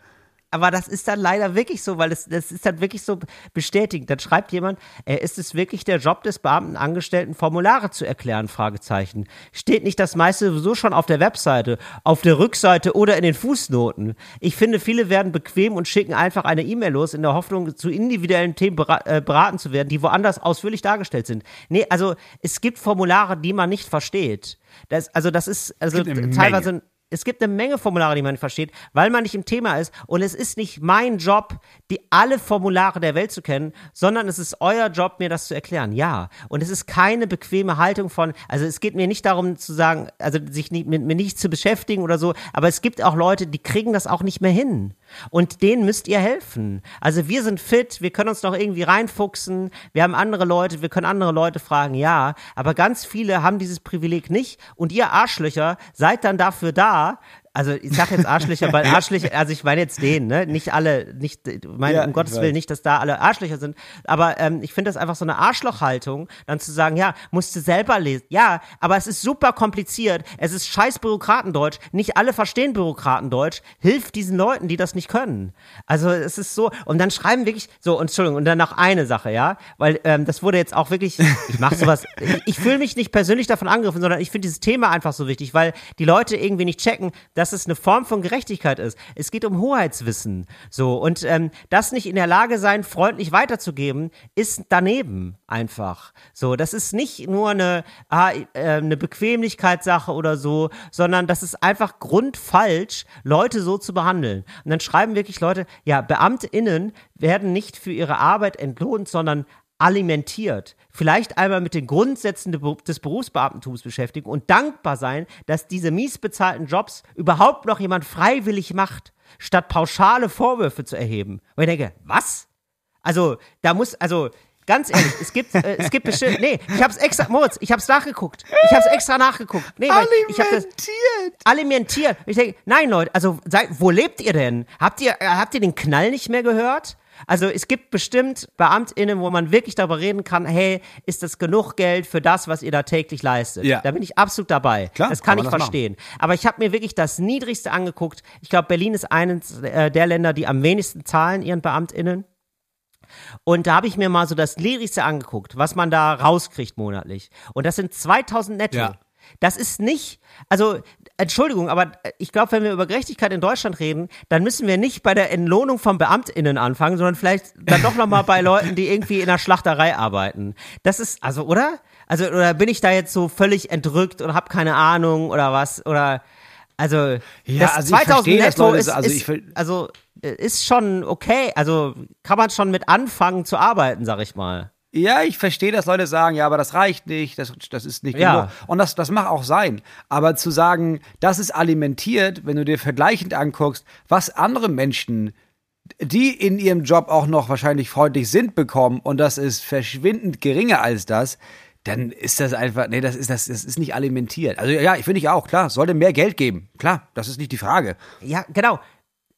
Aber das ist dann leider wirklich so, weil das, das ist dann wirklich so bestätigt. Dann schreibt jemand, äh, ist es wirklich der Job des Beamten, Angestellten Formulare zu erklären? Fragezeichen. Steht nicht das meiste sowieso schon auf der Webseite, auf der Rückseite oder in den Fußnoten? Ich finde, viele werden bequem und schicken einfach eine E-Mail los in der Hoffnung, zu individuellen Themen äh, beraten zu werden, die woanders ausführlich dargestellt sind. Nee, also es gibt Formulare, die man nicht versteht. Das, also das ist also teilweise Menge. Es gibt eine Menge Formulare, die man nicht versteht, weil man nicht im Thema ist. Und es ist nicht mein Job, die alle Formulare der Welt zu kennen, sondern es ist euer Job, mir das zu erklären. Ja. Und es ist keine bequeme Haltung von, also es geht mir nicht darum zu sagen, also sich nicht, mit mir nicht zu beschäftigen oder so, aber es gibt auch Leute, die kriegen das auch nicht mehr hin. Und denen müsst ihr helfen. Also wir sind fit, wir können uns noch irgendwie reinfuchsen, wir haben andere Leute, wir können andere Leute fragen, ja. Aber ganz viele haben dieses Privileg nicht und ihr Arschlöcher seid dann dafür da, also ich sag jetzt Arschlöcher, weil Arschlöcher, also ich meine jetzt den, ne? Nicht alle, nicht, meine, Ja, um Gottes. Willen nicht, dass da alle Arschlöcher sind. Aber ähm, ich finde das einfach so eine Arschlochhaltung, dann zu sagen, ja, musst du selber lesen. Ja, aber es ist super kompliziert. Es ist scheiß Bürokratendeutsch. Nicht alle verstehen Bürokratendeutsch. Hilft diesen Leuten, die das nicht können. Also es ist so. Und dann schreiben wirklich, so, und Entschuldigung, und dann noch eine Sache, ja? Weil ähm, das wurde jetzt auch wirklich, ich mach sowas, ich, ich fühle mich nicht persönlich davon angegriffen, sondern ich finde dieses Thema einfach so wichtig, weil die Leute irgendwie nicht checken, dass es eine Form von Gerechtigkeit ist. Es geht um Hoheitswissen. So, und ähm, das nicht in der Lage sein, freundlich weiterzugeben, ist daneben einfach. So, das ist nicht nur eine, ah, äh, eine Bequemlichkeitssache oder so, sondern das ist einfach grundfalsch, Leute so zu behandeln. Und dann schreiben wirklich Leute, ja, BeamtInnen werden nicht für ihre Arbeit entlohnt, sondern alimentiert. Vielleicht einmal mit den Grundsätzen de- des Berufsbeamtentums beschäftigen und dankbar sein, dass diese mies bezahlten Jobs überhaupt noch jemand freiwillig macht, statt pauschale Vorwürfe zu erheben. Und ich denke, was? Also, da muss, also, ganz ehrlich, es gibt, äh, es gibt bestimmt, nee, ich hab's extra, Moritz, ich hab's nachgeguckt. Ich hab's extra nachgeguckt. Nee, weil ich hab das, alimentiert. Ich denke, nein, Leute, also sei, wo lebt ihr denn? Habt ihr, äh, habt ihr den Knall nicht mehr gehört? Also es gibt bestimmt BeamtInnen, wo man wirklich darüber reden kann, hey, ist das genug Geld für das, was ihr da täglich leistet? Ja. Da bin ich absolut dabei. Klar, das kann, kann ich das verstehen. Aber ich habe mir wirklich das Niedrigste angeguckt. Ich glaube, Berlin ist eines äh, der Länder, die am wenigsten zahlen ihren BeamtInnen. Und da habe ich mir mal so das Niedrigste angeguckt, was man da rauskriegt monatlich. Und das sind 2000 netto. Ja. Das ist nicht, also Entschuldigung, aber ich glaube, wenn wir über Gerechtigkeit in Deutschland reden, dann müssen wir nicht bei der Entlohnung von BeamtInnen anfangen, sondern vielleicht dann doch nochmal bei Leuten, die irgendwie in der Schlachterei arbeiten. Das ist, also, oder? Also, oder bin ich da jetzt so völlig entrückt und habe keine Ahnung oder was? Oder, also, Ja, das also ich 2000 verstehe, netto ist, so- also ist, also, äh, ist schon okay. Also, kann man schon mit anfangen zu arbeiten, sag ich mal. Ja, ich verstehe, dass Leute sagen, ja, aber das reicht nicht, das, das ist nicht Ja. genug. Und das, das mag auch sein. Aber zu sagen, das ist alimentiert, wenn du dir vergleichend anguckst, was andere Menschen, die in ihrem Job auch noch wahrscheinlich freundlich sind, bekommen, und das ist verschwindend geringer als das, dann ist das einfach, nee, das ist, das, das ist nicht alimentiert. Also ja, ich finde ich auch, klar, sollte mehr Geld geben. Klar, das ist nicht die Frage. Ja, genau.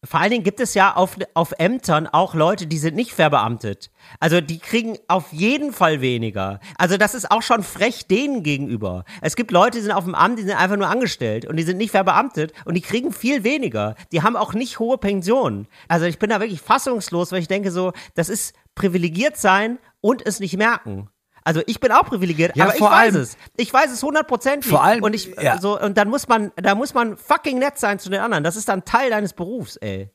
Vor allen Dingen gibt es ja auf, auf Ämtern auch Leute, die sind nicht verbeamtet. Also die kriegen auf jeden Fall weniger. Also das ist auch schon frech denen gegenüber. Es gibt Leute, die sind auf dem Amt, die sind einfach nur angestellt und die sind nicht verbeamtet und die kriegen viel weniger. Die haben auch nicht hohe Pensionen. Also ich bin da wirklich fassungslos, weil ich denke so, das ist privilegiert sein und es nicht merken. Also ich bin auch privilegiert, Ja, aber ich weiß es. Ich weiß es hundertprozentig. Vor allem- und ich ja. so und dann muss man, da muss man fucking nett sein zu den anderen. Das ist dann Teil deines Berufs, ey.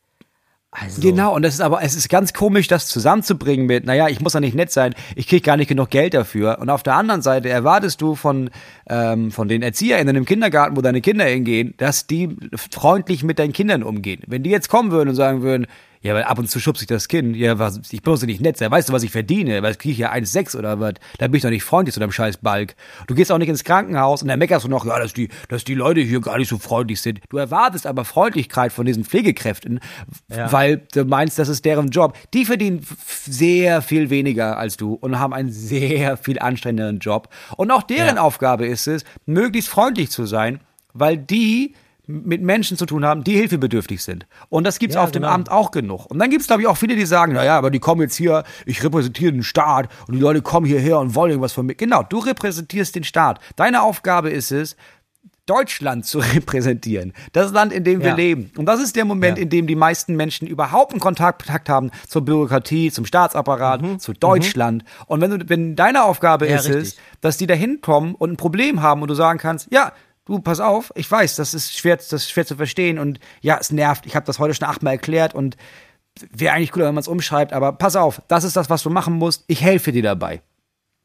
Also, Genau, und das ist aber, es ist ganz komisch, das zusammenzubringen mit, naja, ich muss ja nicht nett sein, ich kriege gar nicht genug Geld dafür. Und auf der anderen Seite erwartest du von, ähm, von den ErzieherInnen im Kindergarten, wo deine Kinder hingehen, dass die freundlich mit deinen Kindern umgehen. Wenn die jetzt kommen würden und sagen würden, ja, weil ab und zu schubse ich das Kind, ja, was, ich bloß nicht nett sein, weißt du, was ich verdiene? Weil kriege ich ja 1,6 oder was, da bin ich doch nicht freundlich zu deinem scheiß Balk. Du gehst auch nicht ins Krankenhaus und dann meckerst du noch, ja, dass die, dass die Leute hier gar nicht so freundlich sind. Du erwartest aber Freundlichkeit von diesen Pflegekräften, weil du meinst, das ist deren Job. Die verdienen sehr viel weniger als du und haben einen sehr viel anstrengenderen Job. Und auch deren Ja. Aufgabe ist es, möglichst freundlich zu sein, weil die mit Menschen zu tun haben, die hilfebedürftig sind. Und das gibt's Ja, auf dem genau. Amt auch genug. Und dann gibt's glaube ich, auch viele, die sagen, naja, aber die kommen jetzt hier, ich repräsentiere den Staat und die Leute kommen hierher und wollen irgendwas von mir. Genau, du repräsentierst den Staat. Deine Aufgabe ist es, Deutschland zu repräsentieren. Das Land, in dem wir Ja. leben. Und das ist der Moment, Ja. in dem die meisten Menschen überhaupt einen Kontakt, haben zur Bürokratie, zum Staatsapparat, zu Deutschland. Und wenn du, wenn deine Aufgabe Mhm. Ja, ist es, richtig. dass die da hinkommen und ein Problem haben und du sagen kannst, ja, du, pass auf, ich weiß, das ist schwer, das ist schwer zu verstehen und ja, es nervt, ich habe das heute schon achtmal erklärt und wäre eigentlich cooler, wenn man es umschreibt, aber pass auf, das ist das, was du machen musst, ich helfe dir dabei.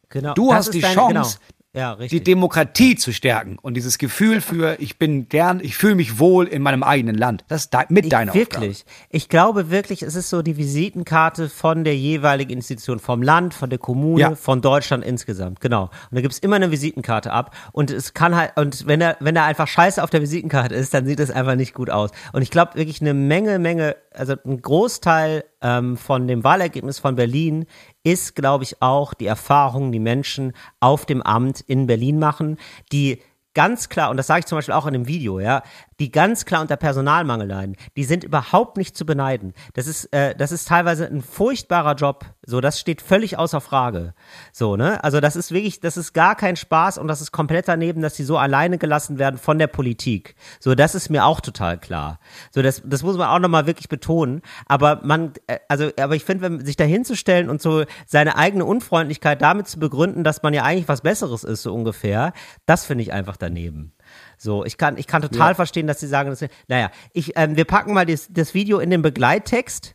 genau, Du das hast die deine- Chance, genau. Ja, die richtig. Demokratie zu stärken und dieses Gefühl für, ich bin gern, ich fühle mich wohl in meinem eigenen Land. Das ist de mit Ich, deiner wirklich. Ich glaube wirklich, es ist so die Visitenkarte von der jeweiligen Institution, vom Land, von der Kommune, Ja. von Deutschland insgesamt. Genau. Und da gibt's immer eine Visitenkarte ab. Und es kann halt, und wenn er, wenn er einfach scheiße auf der Visitenkarte ist, dann sieht es einfach nicht gut aus. Und ich glaube wirklich eine Menge, Menge, also ein Großteil ähm, von dem Wahlergebnis von Berlin ist, glaube ich, auch die Erfahrung, die Menschen auf dem Amt in Berlin machen, die ganz klar, und das sage ich zum Beispiel auch in dem Video, ja, die ganz klar unter Personalmangel leiden, die sind überhaupt nicht zu beneiden. Das ist, äh, das ist teilweise ein furchtbarer Job. So, das steht völlig außer Frage. So, ne? Also das ist wirklich, das ist gar kein Spaß und das ist komplett daneben, dass sie so alleine gelassen werden von der Politik. So, das ist mir auch total klar. So, das, das muss man auch nochmal wirklich betonen. Aber man, äh, also, aber ich finde, wenn sich da hinzustellen und so seine eigene Unfreundlichkeit damit zu begründen, dass man ja eigentlich was Besseres ist, so ungefähr, das finde ich einfach daneben. So, ich kann, ich kann total verstehen, dass sie sagen, dass, naja, ich, ähm, wir packen mal das, das Video in den Begleittext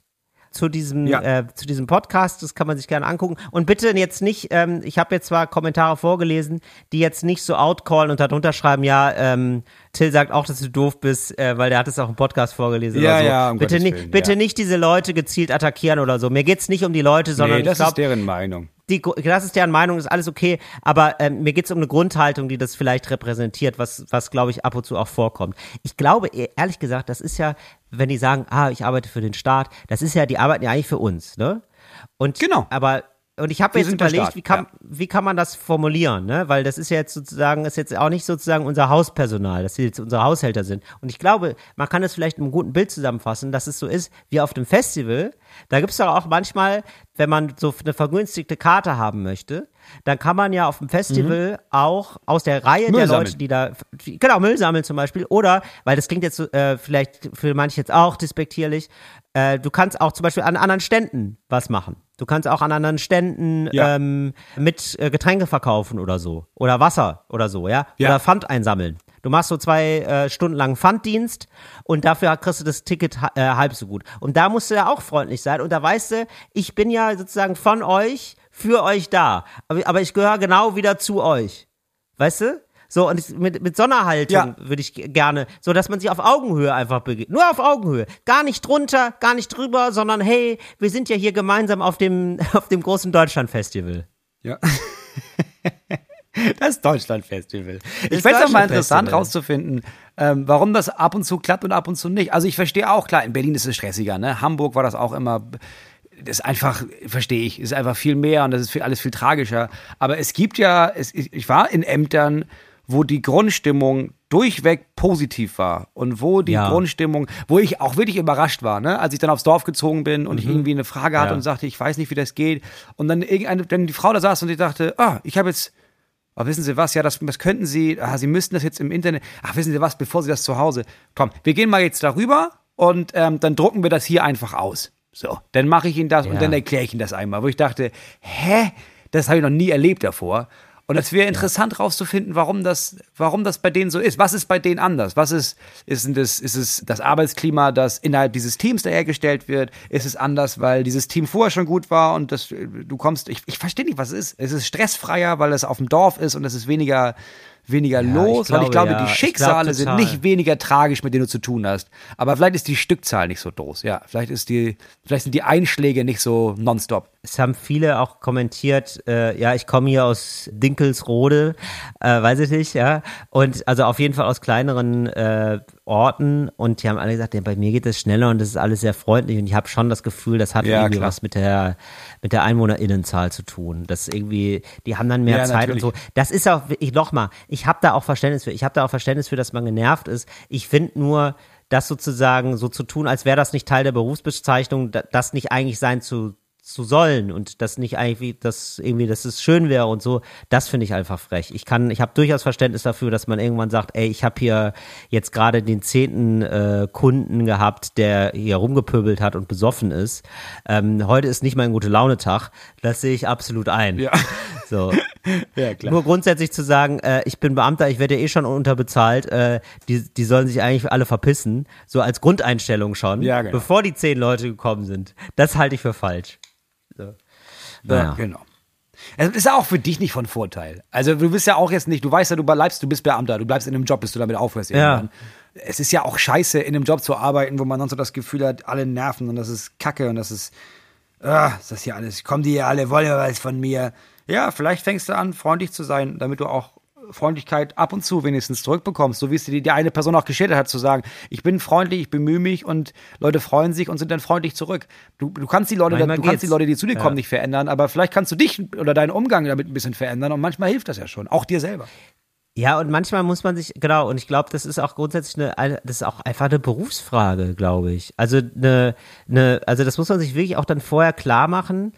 zu diesem, Ja. äh, zu diesem Podcast, das kann man sich gerne angucken. Und bitte jetzt nicht, ähm, ich habe jetzt zwar Kommentare vorgelesen, die jetzt nicht so outcallen und darunter schreiben, ja, ähm, Till sagt auch, dass du doof bist, äh, weil der hat es auch im Podcast vorgelesen Ja, oder so. ja, um bitte Gottes nicht, Willen, bitte ja. nicht diese Leute gezielt attackieren oder so. Mir geht's nicht um die Leute, sondern Nee, das ich glaube, ist deren Meinung. Die, das ist deren Meinung, ist alles okay, aber ähm, mir geht's um eine Grundhaltung, die das vielleicht repräsentiert, was, was glaube ich ab und zu auch vorkommt. Ich glaube, eh- ehrlich gesagt, das ist ja, wenn die sagen, ah, ich arbeite für den Staat, das ist ja, die arbeiten ja eigentlich für uns, ne? Und, Genau. Aber, und ich habe jetzt überlegt, Staat, wie kann, ja. wie kann man das formulieren, ne? Weil das ist ja jetzt sozusagen, ist jetzt auch nicht sozusagen unser Hauspersonal, dass sie jetzt unsere Haushälter sind. Und ich glaube, man kann das vielleicht in einem guten Bild zusammenfassen, dass es so ist, wie auf dem Festival, da gibt's doch auch manchmal, wenn man so eine vergünstigte Karte haben möchte, dann kann man ja auf dem Festival auch aus der Reihe Mhm. Müll der sammeln. Leute, die da, genau, Müll sammeln zum Beispiel, oder, weil das klingt jetzt so, äh, vielleicht für manche jetzt auch despektierlich, äh, du kannst auch zum Beispiel an anderen Ständen was machen. Du kannst auch an anderen Ständen Ja. ähm, mit äh, Getränke verkaufen oder so. Oder Wasser oder so, ja? Ja. Oder Pfand einsammeln. Du machst so zwei äh, Stunden lang Pfanddienst und dafür kriegst du das Ticket äh, halb so gut. Und da musst du ja auch freundlich sein. Und da weißt du, ich bin ja sozusagen von euch, für euch da. Aber, aber ich gehöre genau wieder zu euch. Weißt du? So, und ich- mit, mit so einer Haltung Ja. würde ich gerne, so dass man sich auf Augenhöhe einfach begeht. Nur auf Augenhöhe. Gar nicht drunter, gar nicht drüber, sondern hey, wir sind ja hier gemeinsam auf dem, auf dem großen Deutschlandfestival. Ja. Das Deutschlandfestival. Ich fände es auch mal interessant rauszufinden, ähm, warum das ab und zu klappt und ab und zu nicht. Also ich verstehe auch, klar, in Berlin ist es stressiger, ne? Hamburg war das auch immer, das ist einfach, verstehe ich, ist einfach viel mehr und das ist viel, alles viel tragischer. Aber es gibt ja, es, ich war in Ämtern, wo die Grundstimmung durchweg positiv war und wo die Ja. Grundstimmung, wo ich auch wirklich überrascht war, ne? als ich dann aufs Dorf gezogen bin und ich irgendwie eine Frage hatte Mhm. Ja. und sagte, ich weiß nicht, wie das geht und dann irgendeine, dann die Frau da saß und ich dachte, ah, ich habe jetzt aber wissen Sie was? Ja, das, das könnten Sie, ah, Sie müssten das jetzt im Internet. Ach, wissen Sie was, bevor Sie das zu Hause. Komm, wir gehen mal jetzt darüber und ähm, dann drucken wir das hier einfach aus. So, dann mache ich Ihnen das und Ja. dann erkläre ich Ihnen das einmal, wo ich dachte, hä? Das habe ich noch nie erlebt davor. Und es wäre interessant rauszufinden, warum das, warum das bei denen so ist. Was ist bei denen anders? Was ist, ist, das, ist es das Arbeitsklima, das innerhalb dieses Teams da hergestellt wird? Ist es anders, weil dieses Team vorher schon gut war und das, du kommst, ich, ich verstehe nicht, was es ist. Es ist stressfreier, weil es auf dem Dorf ist und es ist weniger, weniger los. ich weil ich glaube, glaube, ja. die Schicksale glaube sind nicht weniger tragisch, mit denen du zu tun hast. Aber vielleicht ist die Stückzahl nicht so groß. Ja, vielleicht ist die, vielleicht sind die Einschläge nicht so nonstop. Es haben viele auch kommentiert, äh, ja, ich komme hier aus Dinkelsrode, äh, weiß ich nicht, ja. Und also auf jeden Fall aus kleineren äh, Orten und die haben alle gesagt, ja, bei mir geht es schneller und das ist alles sehr freundlich und ich habe schon das Gefühl, das hat Ja, irgendwie klar. was mit der mit der Einwohnerinnenzahl zu tun. Das irgendwie, die haben dann mehr Ja, Zeit natürlich. und so. Das ist auch, ich nochmal, ich habe da auch Verständnis für. Ich habe da auch Verständnis für, dass man genervt ist. Ich finde nur, das sozusagen so zu tun, als wäre das nicht Teil der Berufsbezeichnung, da- das nicht eigentlich sein zu zu sollen und das nicht eigentlich wie das irgendwie dass es schön wäre und so das finde ich einfach frech ich kann ich habe durchaus Verständnis dafür dass man irgendwann sagt ey ich habe hier jetzt gerade den zehnten äh, Kunden gehabt der hier rumgepöbelt hat und besoffen ist ähm, heute ist nicht mein gute Laune Tag das sehe ich absolut ein Ja. so Ja, klar. nur grundsätzlich zu sagen, äh, ich bin Beamter, ich werde ja eh schon unterbezahlt, äh, die, die sollen sich eigentlich alle verpissen, so als Grundeinstellung schon, Ja, genau. bevor die zehn Leute gekommen sind. Das halte ich für falsch. So. Ja, Naja. genau. Es ist ja auch für dich nicht von Vorteil. Also du bist ja auch jetzt nicht, du weißt ja, du bleibst, du bist Beamter, du bleibst in einem Job, bis du damit aufhörst Ja. irgendwann. Es ist ja auch scheiße, in einem Job zu arbeiten, wo man sonst so das Gefühl hat, alle nerven und das ist Kacke und das ist, ah, ist das hier alles, kommen die hier alle, wollen ja was von mir. Ja, vielleicht fängst du an, freundlich zu sein, damit du auch Freundlichkeit ab und zu wenigstens zurückbekommst, so wie es dir die eine Person auch geschildert hat, zu sagen, ich bin freundlich, ich bemühe mich und Leute freuen sich und sind dann freundlich zurück. Du, du kannst die Leute, Manchmal du kannst die. Leute, die zu dir Ja. kommen, nicht verändern, aber vielleicht kannst du dich oder deinen Umgang damit ein bisschen verändern und manchmal hilft das ja schon, auch dir selber. Ja, und manchmal muss man sich, genau, und ich glaube, das ist auch grundsätzlich eine, das ist auch einfach eine Berufsfrage, glaube ich. Also eine, eine, also das muss man sich wirklich auch dann vorher klar machen.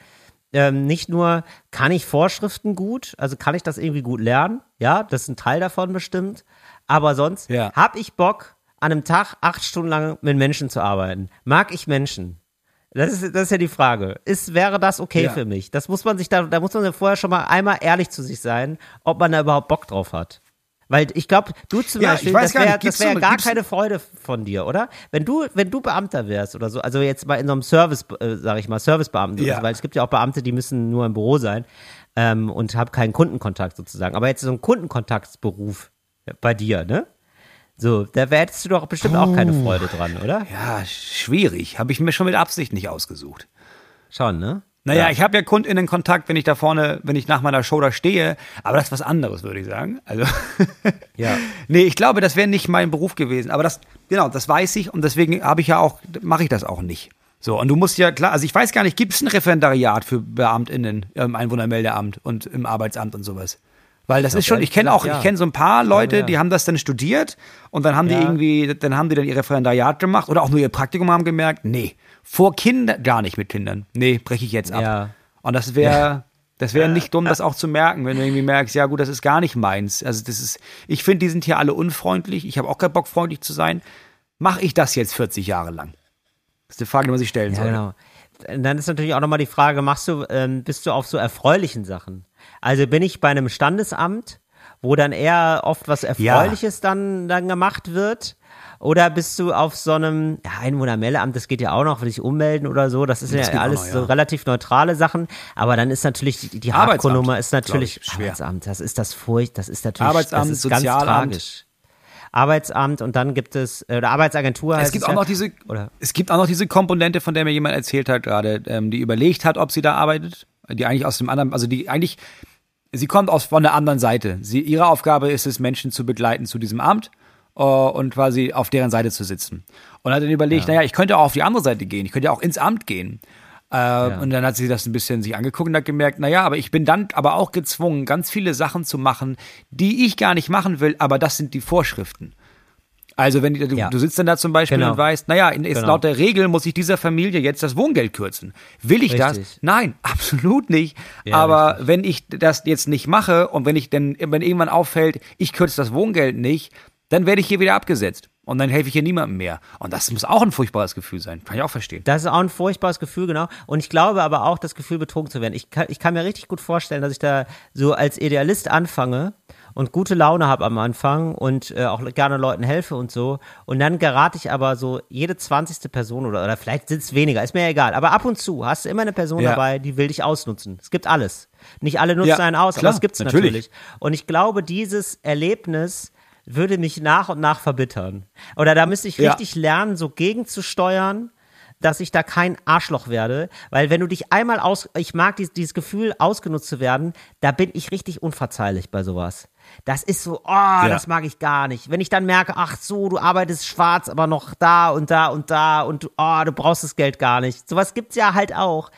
Ähm, nicht nur, kann ich Vorschriften gut, also kann ich das irgendwie gut lernen, ja, das ist ein Teil davon bestimmt, aber sonst Ja. habe ich Bock, an einem Tag acht Stunden lang mit Menschen zu arbeiten. Mag ich Menschen? Das ist, das ist ja die Frage. Ist, wäre das okay Ja. für mich? Das muss man sich da, da muss man ja vorher schon mal einmal ehrlich zu sich sein, ob man da überhaupt Bock drauf hat. Weil ich glaube, du zum Ja, Beispiel, das wäre wär so- gar keine Freude von dir, oder? Wenn du, wenn du Beamter wärst oder so, also jetzt mal in so einem Service, äh, sag ich mal, Servicebeamten, Ja. so, weil es gibt ja auch Beamte, die müssen nur im Büro sein ähm, und haben keinen Kundenkontakt sozusagen. Aber jetzt so ein Kundenkontaktsberuf bei dir, ne? So, da wär- hättest du doch bestimmt auch keine Freude dran, oder? Ja, schwierig. Habe ich mir schon mit Absicht nicht ausgesucht. Schon, ne? Naja, Ja. ich habe ja KundInnen-Kontakt, wenn ich da vorne, wenn ich nach meiner Show da stehe, aber das ist was anderes, würde ich sagen. Also, Ja. nee, ich glaube, das wäre nicht mein Beruf gewesen. Aber das, genau, das weiß ich und deswegen habe ich ja auch, mache ich das auch nicht. So, und du musst ja klar, also ich weiß gar nicht, gibt es ein Referendariat für BeamtInnen im Einwohnermeldeamt und im Arbeitsamt und sowas? Weil das ist schon, ich kenne auch, ja. ich kenne so ein paar Leute, ja. die haben das dann studiert und dann haben Ja. die irgendwie, dann haben die dann ihr Referendariat gemacht oder auch nur ihr Praktikum haben gemerkt, nee, vor Kindern, gar nicht mit Kindern. Nee, breche ich jetzt ab. Ja. Und das wäre, das wäre nicht dumm, das auch zu merken, wenn du irgendwie merkst, ja gut, das ist gar nicht meins. Also das ist, ich finde, die sind hier alle unfreundlich. Ich habe auch keinen Bock, freundlich zu sein. Mache ich das jetzt 40 Jahre lang? Das ist die Frage, die man sich stellen Ja, soll. genau. Dann ist natürlich auch nochmal die Frage, machst du, ähm, bist du auf so erfreulichen Sachen? Also bin ich bei einem Standesamt, wo dann eher oft was Erfreuliches dann, dann gemacht wird? Oder bist du auf so einem ja, Einwohnermeldeamt, das geht ja auch noch, will ich ummelden oder so, das ist Das ja alles noch, ja. so relativ neutrale Sachen, aber dann ist natürlich die, die Hardcore-Nummer ist natürlich ich, schwer. Arbeitsamt, das ist das Furcht, das ist natürlich Arbeitsamt, das ist ganz Sozialamt. tragisch. Arbeitsamt und dann gibt es, äh, oder Arbeitsagentur Es gibt auch ja. noch diese, Oder? es gibt auch noch diese Komponente, von der mir jemand erzählt hat gerade, ähm, die überlegt hat, ob sie da arbeitet, die eigentlich aus dem anderen, also die eigentlich, sie kommt aus von der anderen Seite. Sie, ihre Aufgabe ist es, Menschen zu begleiten zu diesem Amt und quasi auf deren Seite zu sitzen. Und hat dann überlegt, naja, ich könnte auch auf die andere Seite gehen, ich könnte ja auch ins Amt gehen. Äh, Und dann hat sie das ein bisschen sich angeguckt und hat gemerkt, naja, aber ich bin dann aber auch gezwungen, ganz viele Sachen zu machen, die ich gar nicht machen will, aber das sind die Vorschriften. Also wenn du, Ja. du sitzt dann da zum Beispiel Genau. und weißt, naja, in- Genau. laut der Regel muss ich dieser Familie jetzt das Wohngeld kürzen. Will ich das? Richtig. Nein, absolut nicht. Ja, Aber richtig. wenn ich das jetzt nicht mache und wenn ich denn, wenn irgendwann auffällt, ich kürze das Wohngeld nicht, dann werde ich hier wieder abgesetzt. Und dann helfe ich hier niemandem mehr. Und das muss auch ein furchtbares Gefühl sein. Kann ich auch verstehen. Das ist auch ein furchtbares Gefühl, genau. Und ich glaube aber auch, das Gefühl, betrogen zu werden. Ich kann, ich kann mir richtig gut vorstellen, dass ich da so als Idealist anfange und gute Laune habe am Anfang und äh, auch gerne Leuten helfe und so. Und dann gerate ich aber so jede zwanzigste Person oder, oder vielleicht sind es weniger, ist mir ja egal. Aber ab und zu hast du immer eine Person Ja. dabei, die will dich ausnutzen. Es gibt alles. Nicht alle nutzen Ja, einen aus, klar, aber es gibt's natürlich. natürlich. Und ich glaube, dieses Erlebnis würde mich nach und nach verbittern. Oder da müsste ich Ja. richtig lernen, so gegenzusteuern, dass ich da kein Arschloch werde, weil wenn du dich einmal aus, ich mag dies, dieses Gefühl, ausgenutzt zu werden, da bin ich richtig unverzeihlich bei sowas. Das ist so, oh, das mag ich gar nicht. Wenn ich dann merke, ach so, du arbeitest schwarz, aber noch da und da und da und du, oh, du brauchst das Geld gar nicht. Sowas gibt's ja halt auch.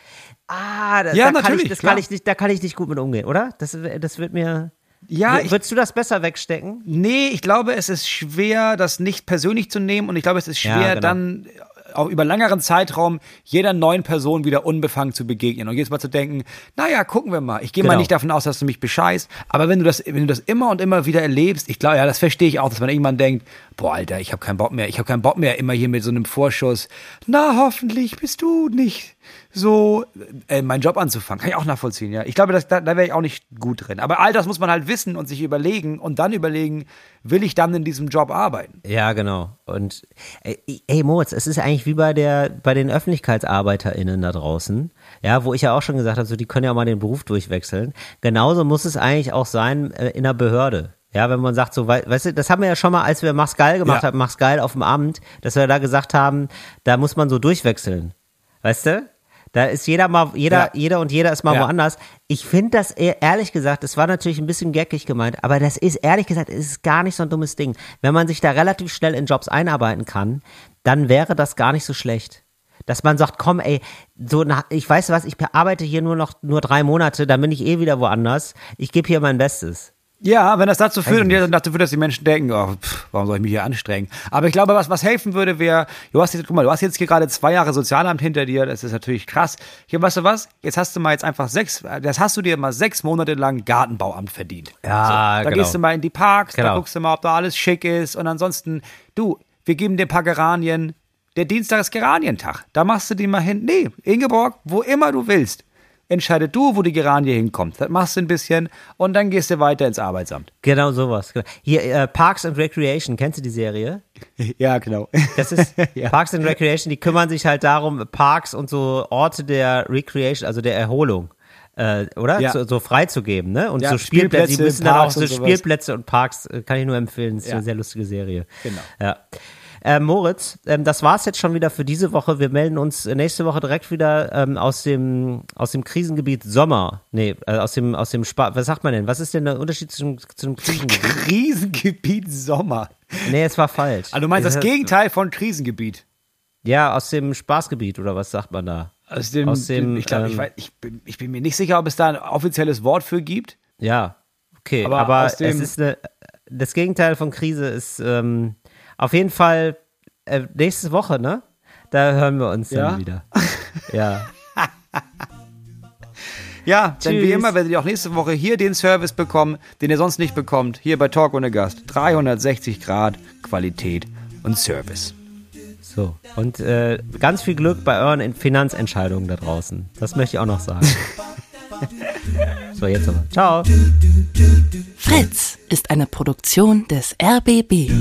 Ah, da, Ja, da kann ich, das klar. kann ich nicht, da kann ich nicht gut mit umgehen, oder? Das, das wird mir, Ja, ich, Würdest du das besser wegstecken? nee, ich glaube, es ist schwer, das nicht persönlich zu nehmen. Und ich glaube, es ist Ja, schwer, genau. dann auch über längeren Zeitraum jeder neuen Person wieder unbefangen zu begegnen und jedes Mal zu denken, naja, gucken wir mal. Ich gehe mal Genau. nicht davon aus, dass du mich bescheißt, aber wenn du das, wenn du das immer und immer wieder erlebst, ich glaube, ja, das verstehe ich auch, dass man irgendwann denkt, boah, Alter, ich habe keinen Bock mehr, ich habe keinen Bock mehr, immer hier mit so einem Vorschuss, na, hoffentlich bist du nicht so äh, meinen Job anzufangen. Kann ich auch nachvollziehen, ja. Ich glaube, das, da, da wäre ich auch nicht gut drin. Aber all das muss man halt wissen und sich überlegen und dann überlegen, will ich dann in diesem Job arbeiten? Ja, genau. Und ey, ey Moritz, es ist eigentlich wie bei der bei den Öffentlichkeitsarbeiterinnen da draußen, ja, wo ich ja auch schon gesagt habe, so die können ja auch mal den Beruf durchwechseln. Genauso muss es eigentlich auch sein äh, in der Behörde. Ja, wenn man sagt so, wei- weißt du, das haben wir ja schon mal, als wir Mach's geil gemacht Ja. haben, Mach's geil auf dem Amt, dass wir da gesagt haben, da muss man so durchwechseln. Weißt du? Da ist jeder mal, jeder, Ja. jeder und jeder ist mal Ja. woanders. Ich finde das eher- ehrlich gesagt, das war natürlich ein bisschen geckig gemeint, aber das ist ehrlich gesagt, es ist gar nicht so ein dummes Ding. Wenn man sich da relativ schnell in Jobs einarbeiten kann, dann wäre das gar nicht so schlecht. Dass man sagt, komm, ey, so nach, ich weiß was, ich arbeite hier nur noch nur drei Monate, dann bin ich eh wieder woanders. Ich gebe hier mein Bestes. Ja, wenn das dazu führt und dazu führt, dass die Menschen denken, oh, pff, warum soll ich mich hier anstrengen? Aber ich glaube, was, was helfen würde, wäre, du hast jetzt, guck mal, du hast jetzt hier gerade zwei Jahre Sozialamt hinter dir, das ist natürlich krass. Hier, weißt du was? Jetzt hast du mal jetzt einfach sechs, das hast du dir mal sechs Monate lang Gartenbauamt verdient. Ja, Da genau. gehst du mal in die Parks, da Genau. guckst du mal, ob da alles schick ist und ansonsten, du, wir geben dir ein paar Geranien. Der Dienstag ist Geranientag. Da machst du die mal hin. Nee, Ingeborg, wo immer du willst. Entscheide du, wo die Geranie hinkommt. Das machst du ein bisschen und dann gehst du weiter ins Arbeitsamt. Genau sowas. Hier, äh, Parks and Recreation, kennst du die Serie? Ja, genau. Das ist Ja. Parks and Recreation, die kümmern sich halt darum, Parks und so Orte der Recreation, also der Erholung, äh, oder? Ja. So, so freizugeben, ne? Und Ja, so Spielplätze, die Spielplätze, müssen dann auch so. Spielplätze und Parks, äh, kann ich nur empfehlen, ist Ja. eine sehr lustige Serie. Genau. Ja. Äh, Moritz, ähm, das war's jetzt schon wieder für diese Woche. Wir melden uns nächste Woche direkt wieder ähm, aus dem aus dem Krisengebiet Sommer. Nee, äh, aus dem aus dem Spa was sagt man denn? Was ist denn der Unterschied zum, zum Krisengebiet? Krisengebiet Sommer. Nee, es war falsch. Also du meinst das Es- Gegenteil von Krisengebiet. Ja, aus dem Spaßgebiet oder was sagt man da? Aus dem, Aus dem, ich glaube, ich, ähm, weiß, ich, bin, ich bin mir nicht sicher, ob es da ein offizielles Wort für gibt. Ja, okay. Aber Aber, es ist eine, das Gegenteil von Krise ist ähm, auf jeden Fall äh, nächste Woche, ne? Da hören wir uns Ja? dann wieder. Ja. Ja, denn wie immer werdet ihr auch nächste Woche hier den Service bekommen, den ihr sonst nicht bekommt, hier bei Talk ohne Gast. 360 Grad Qualität und Service. So. Und äh, ganz viel Glück bei euren Finanzentscheidungen da draußen. Das möchte ich auch noch sagen. so, jetzt aber. Ciao. Fritz ist eine Produktion des RBB.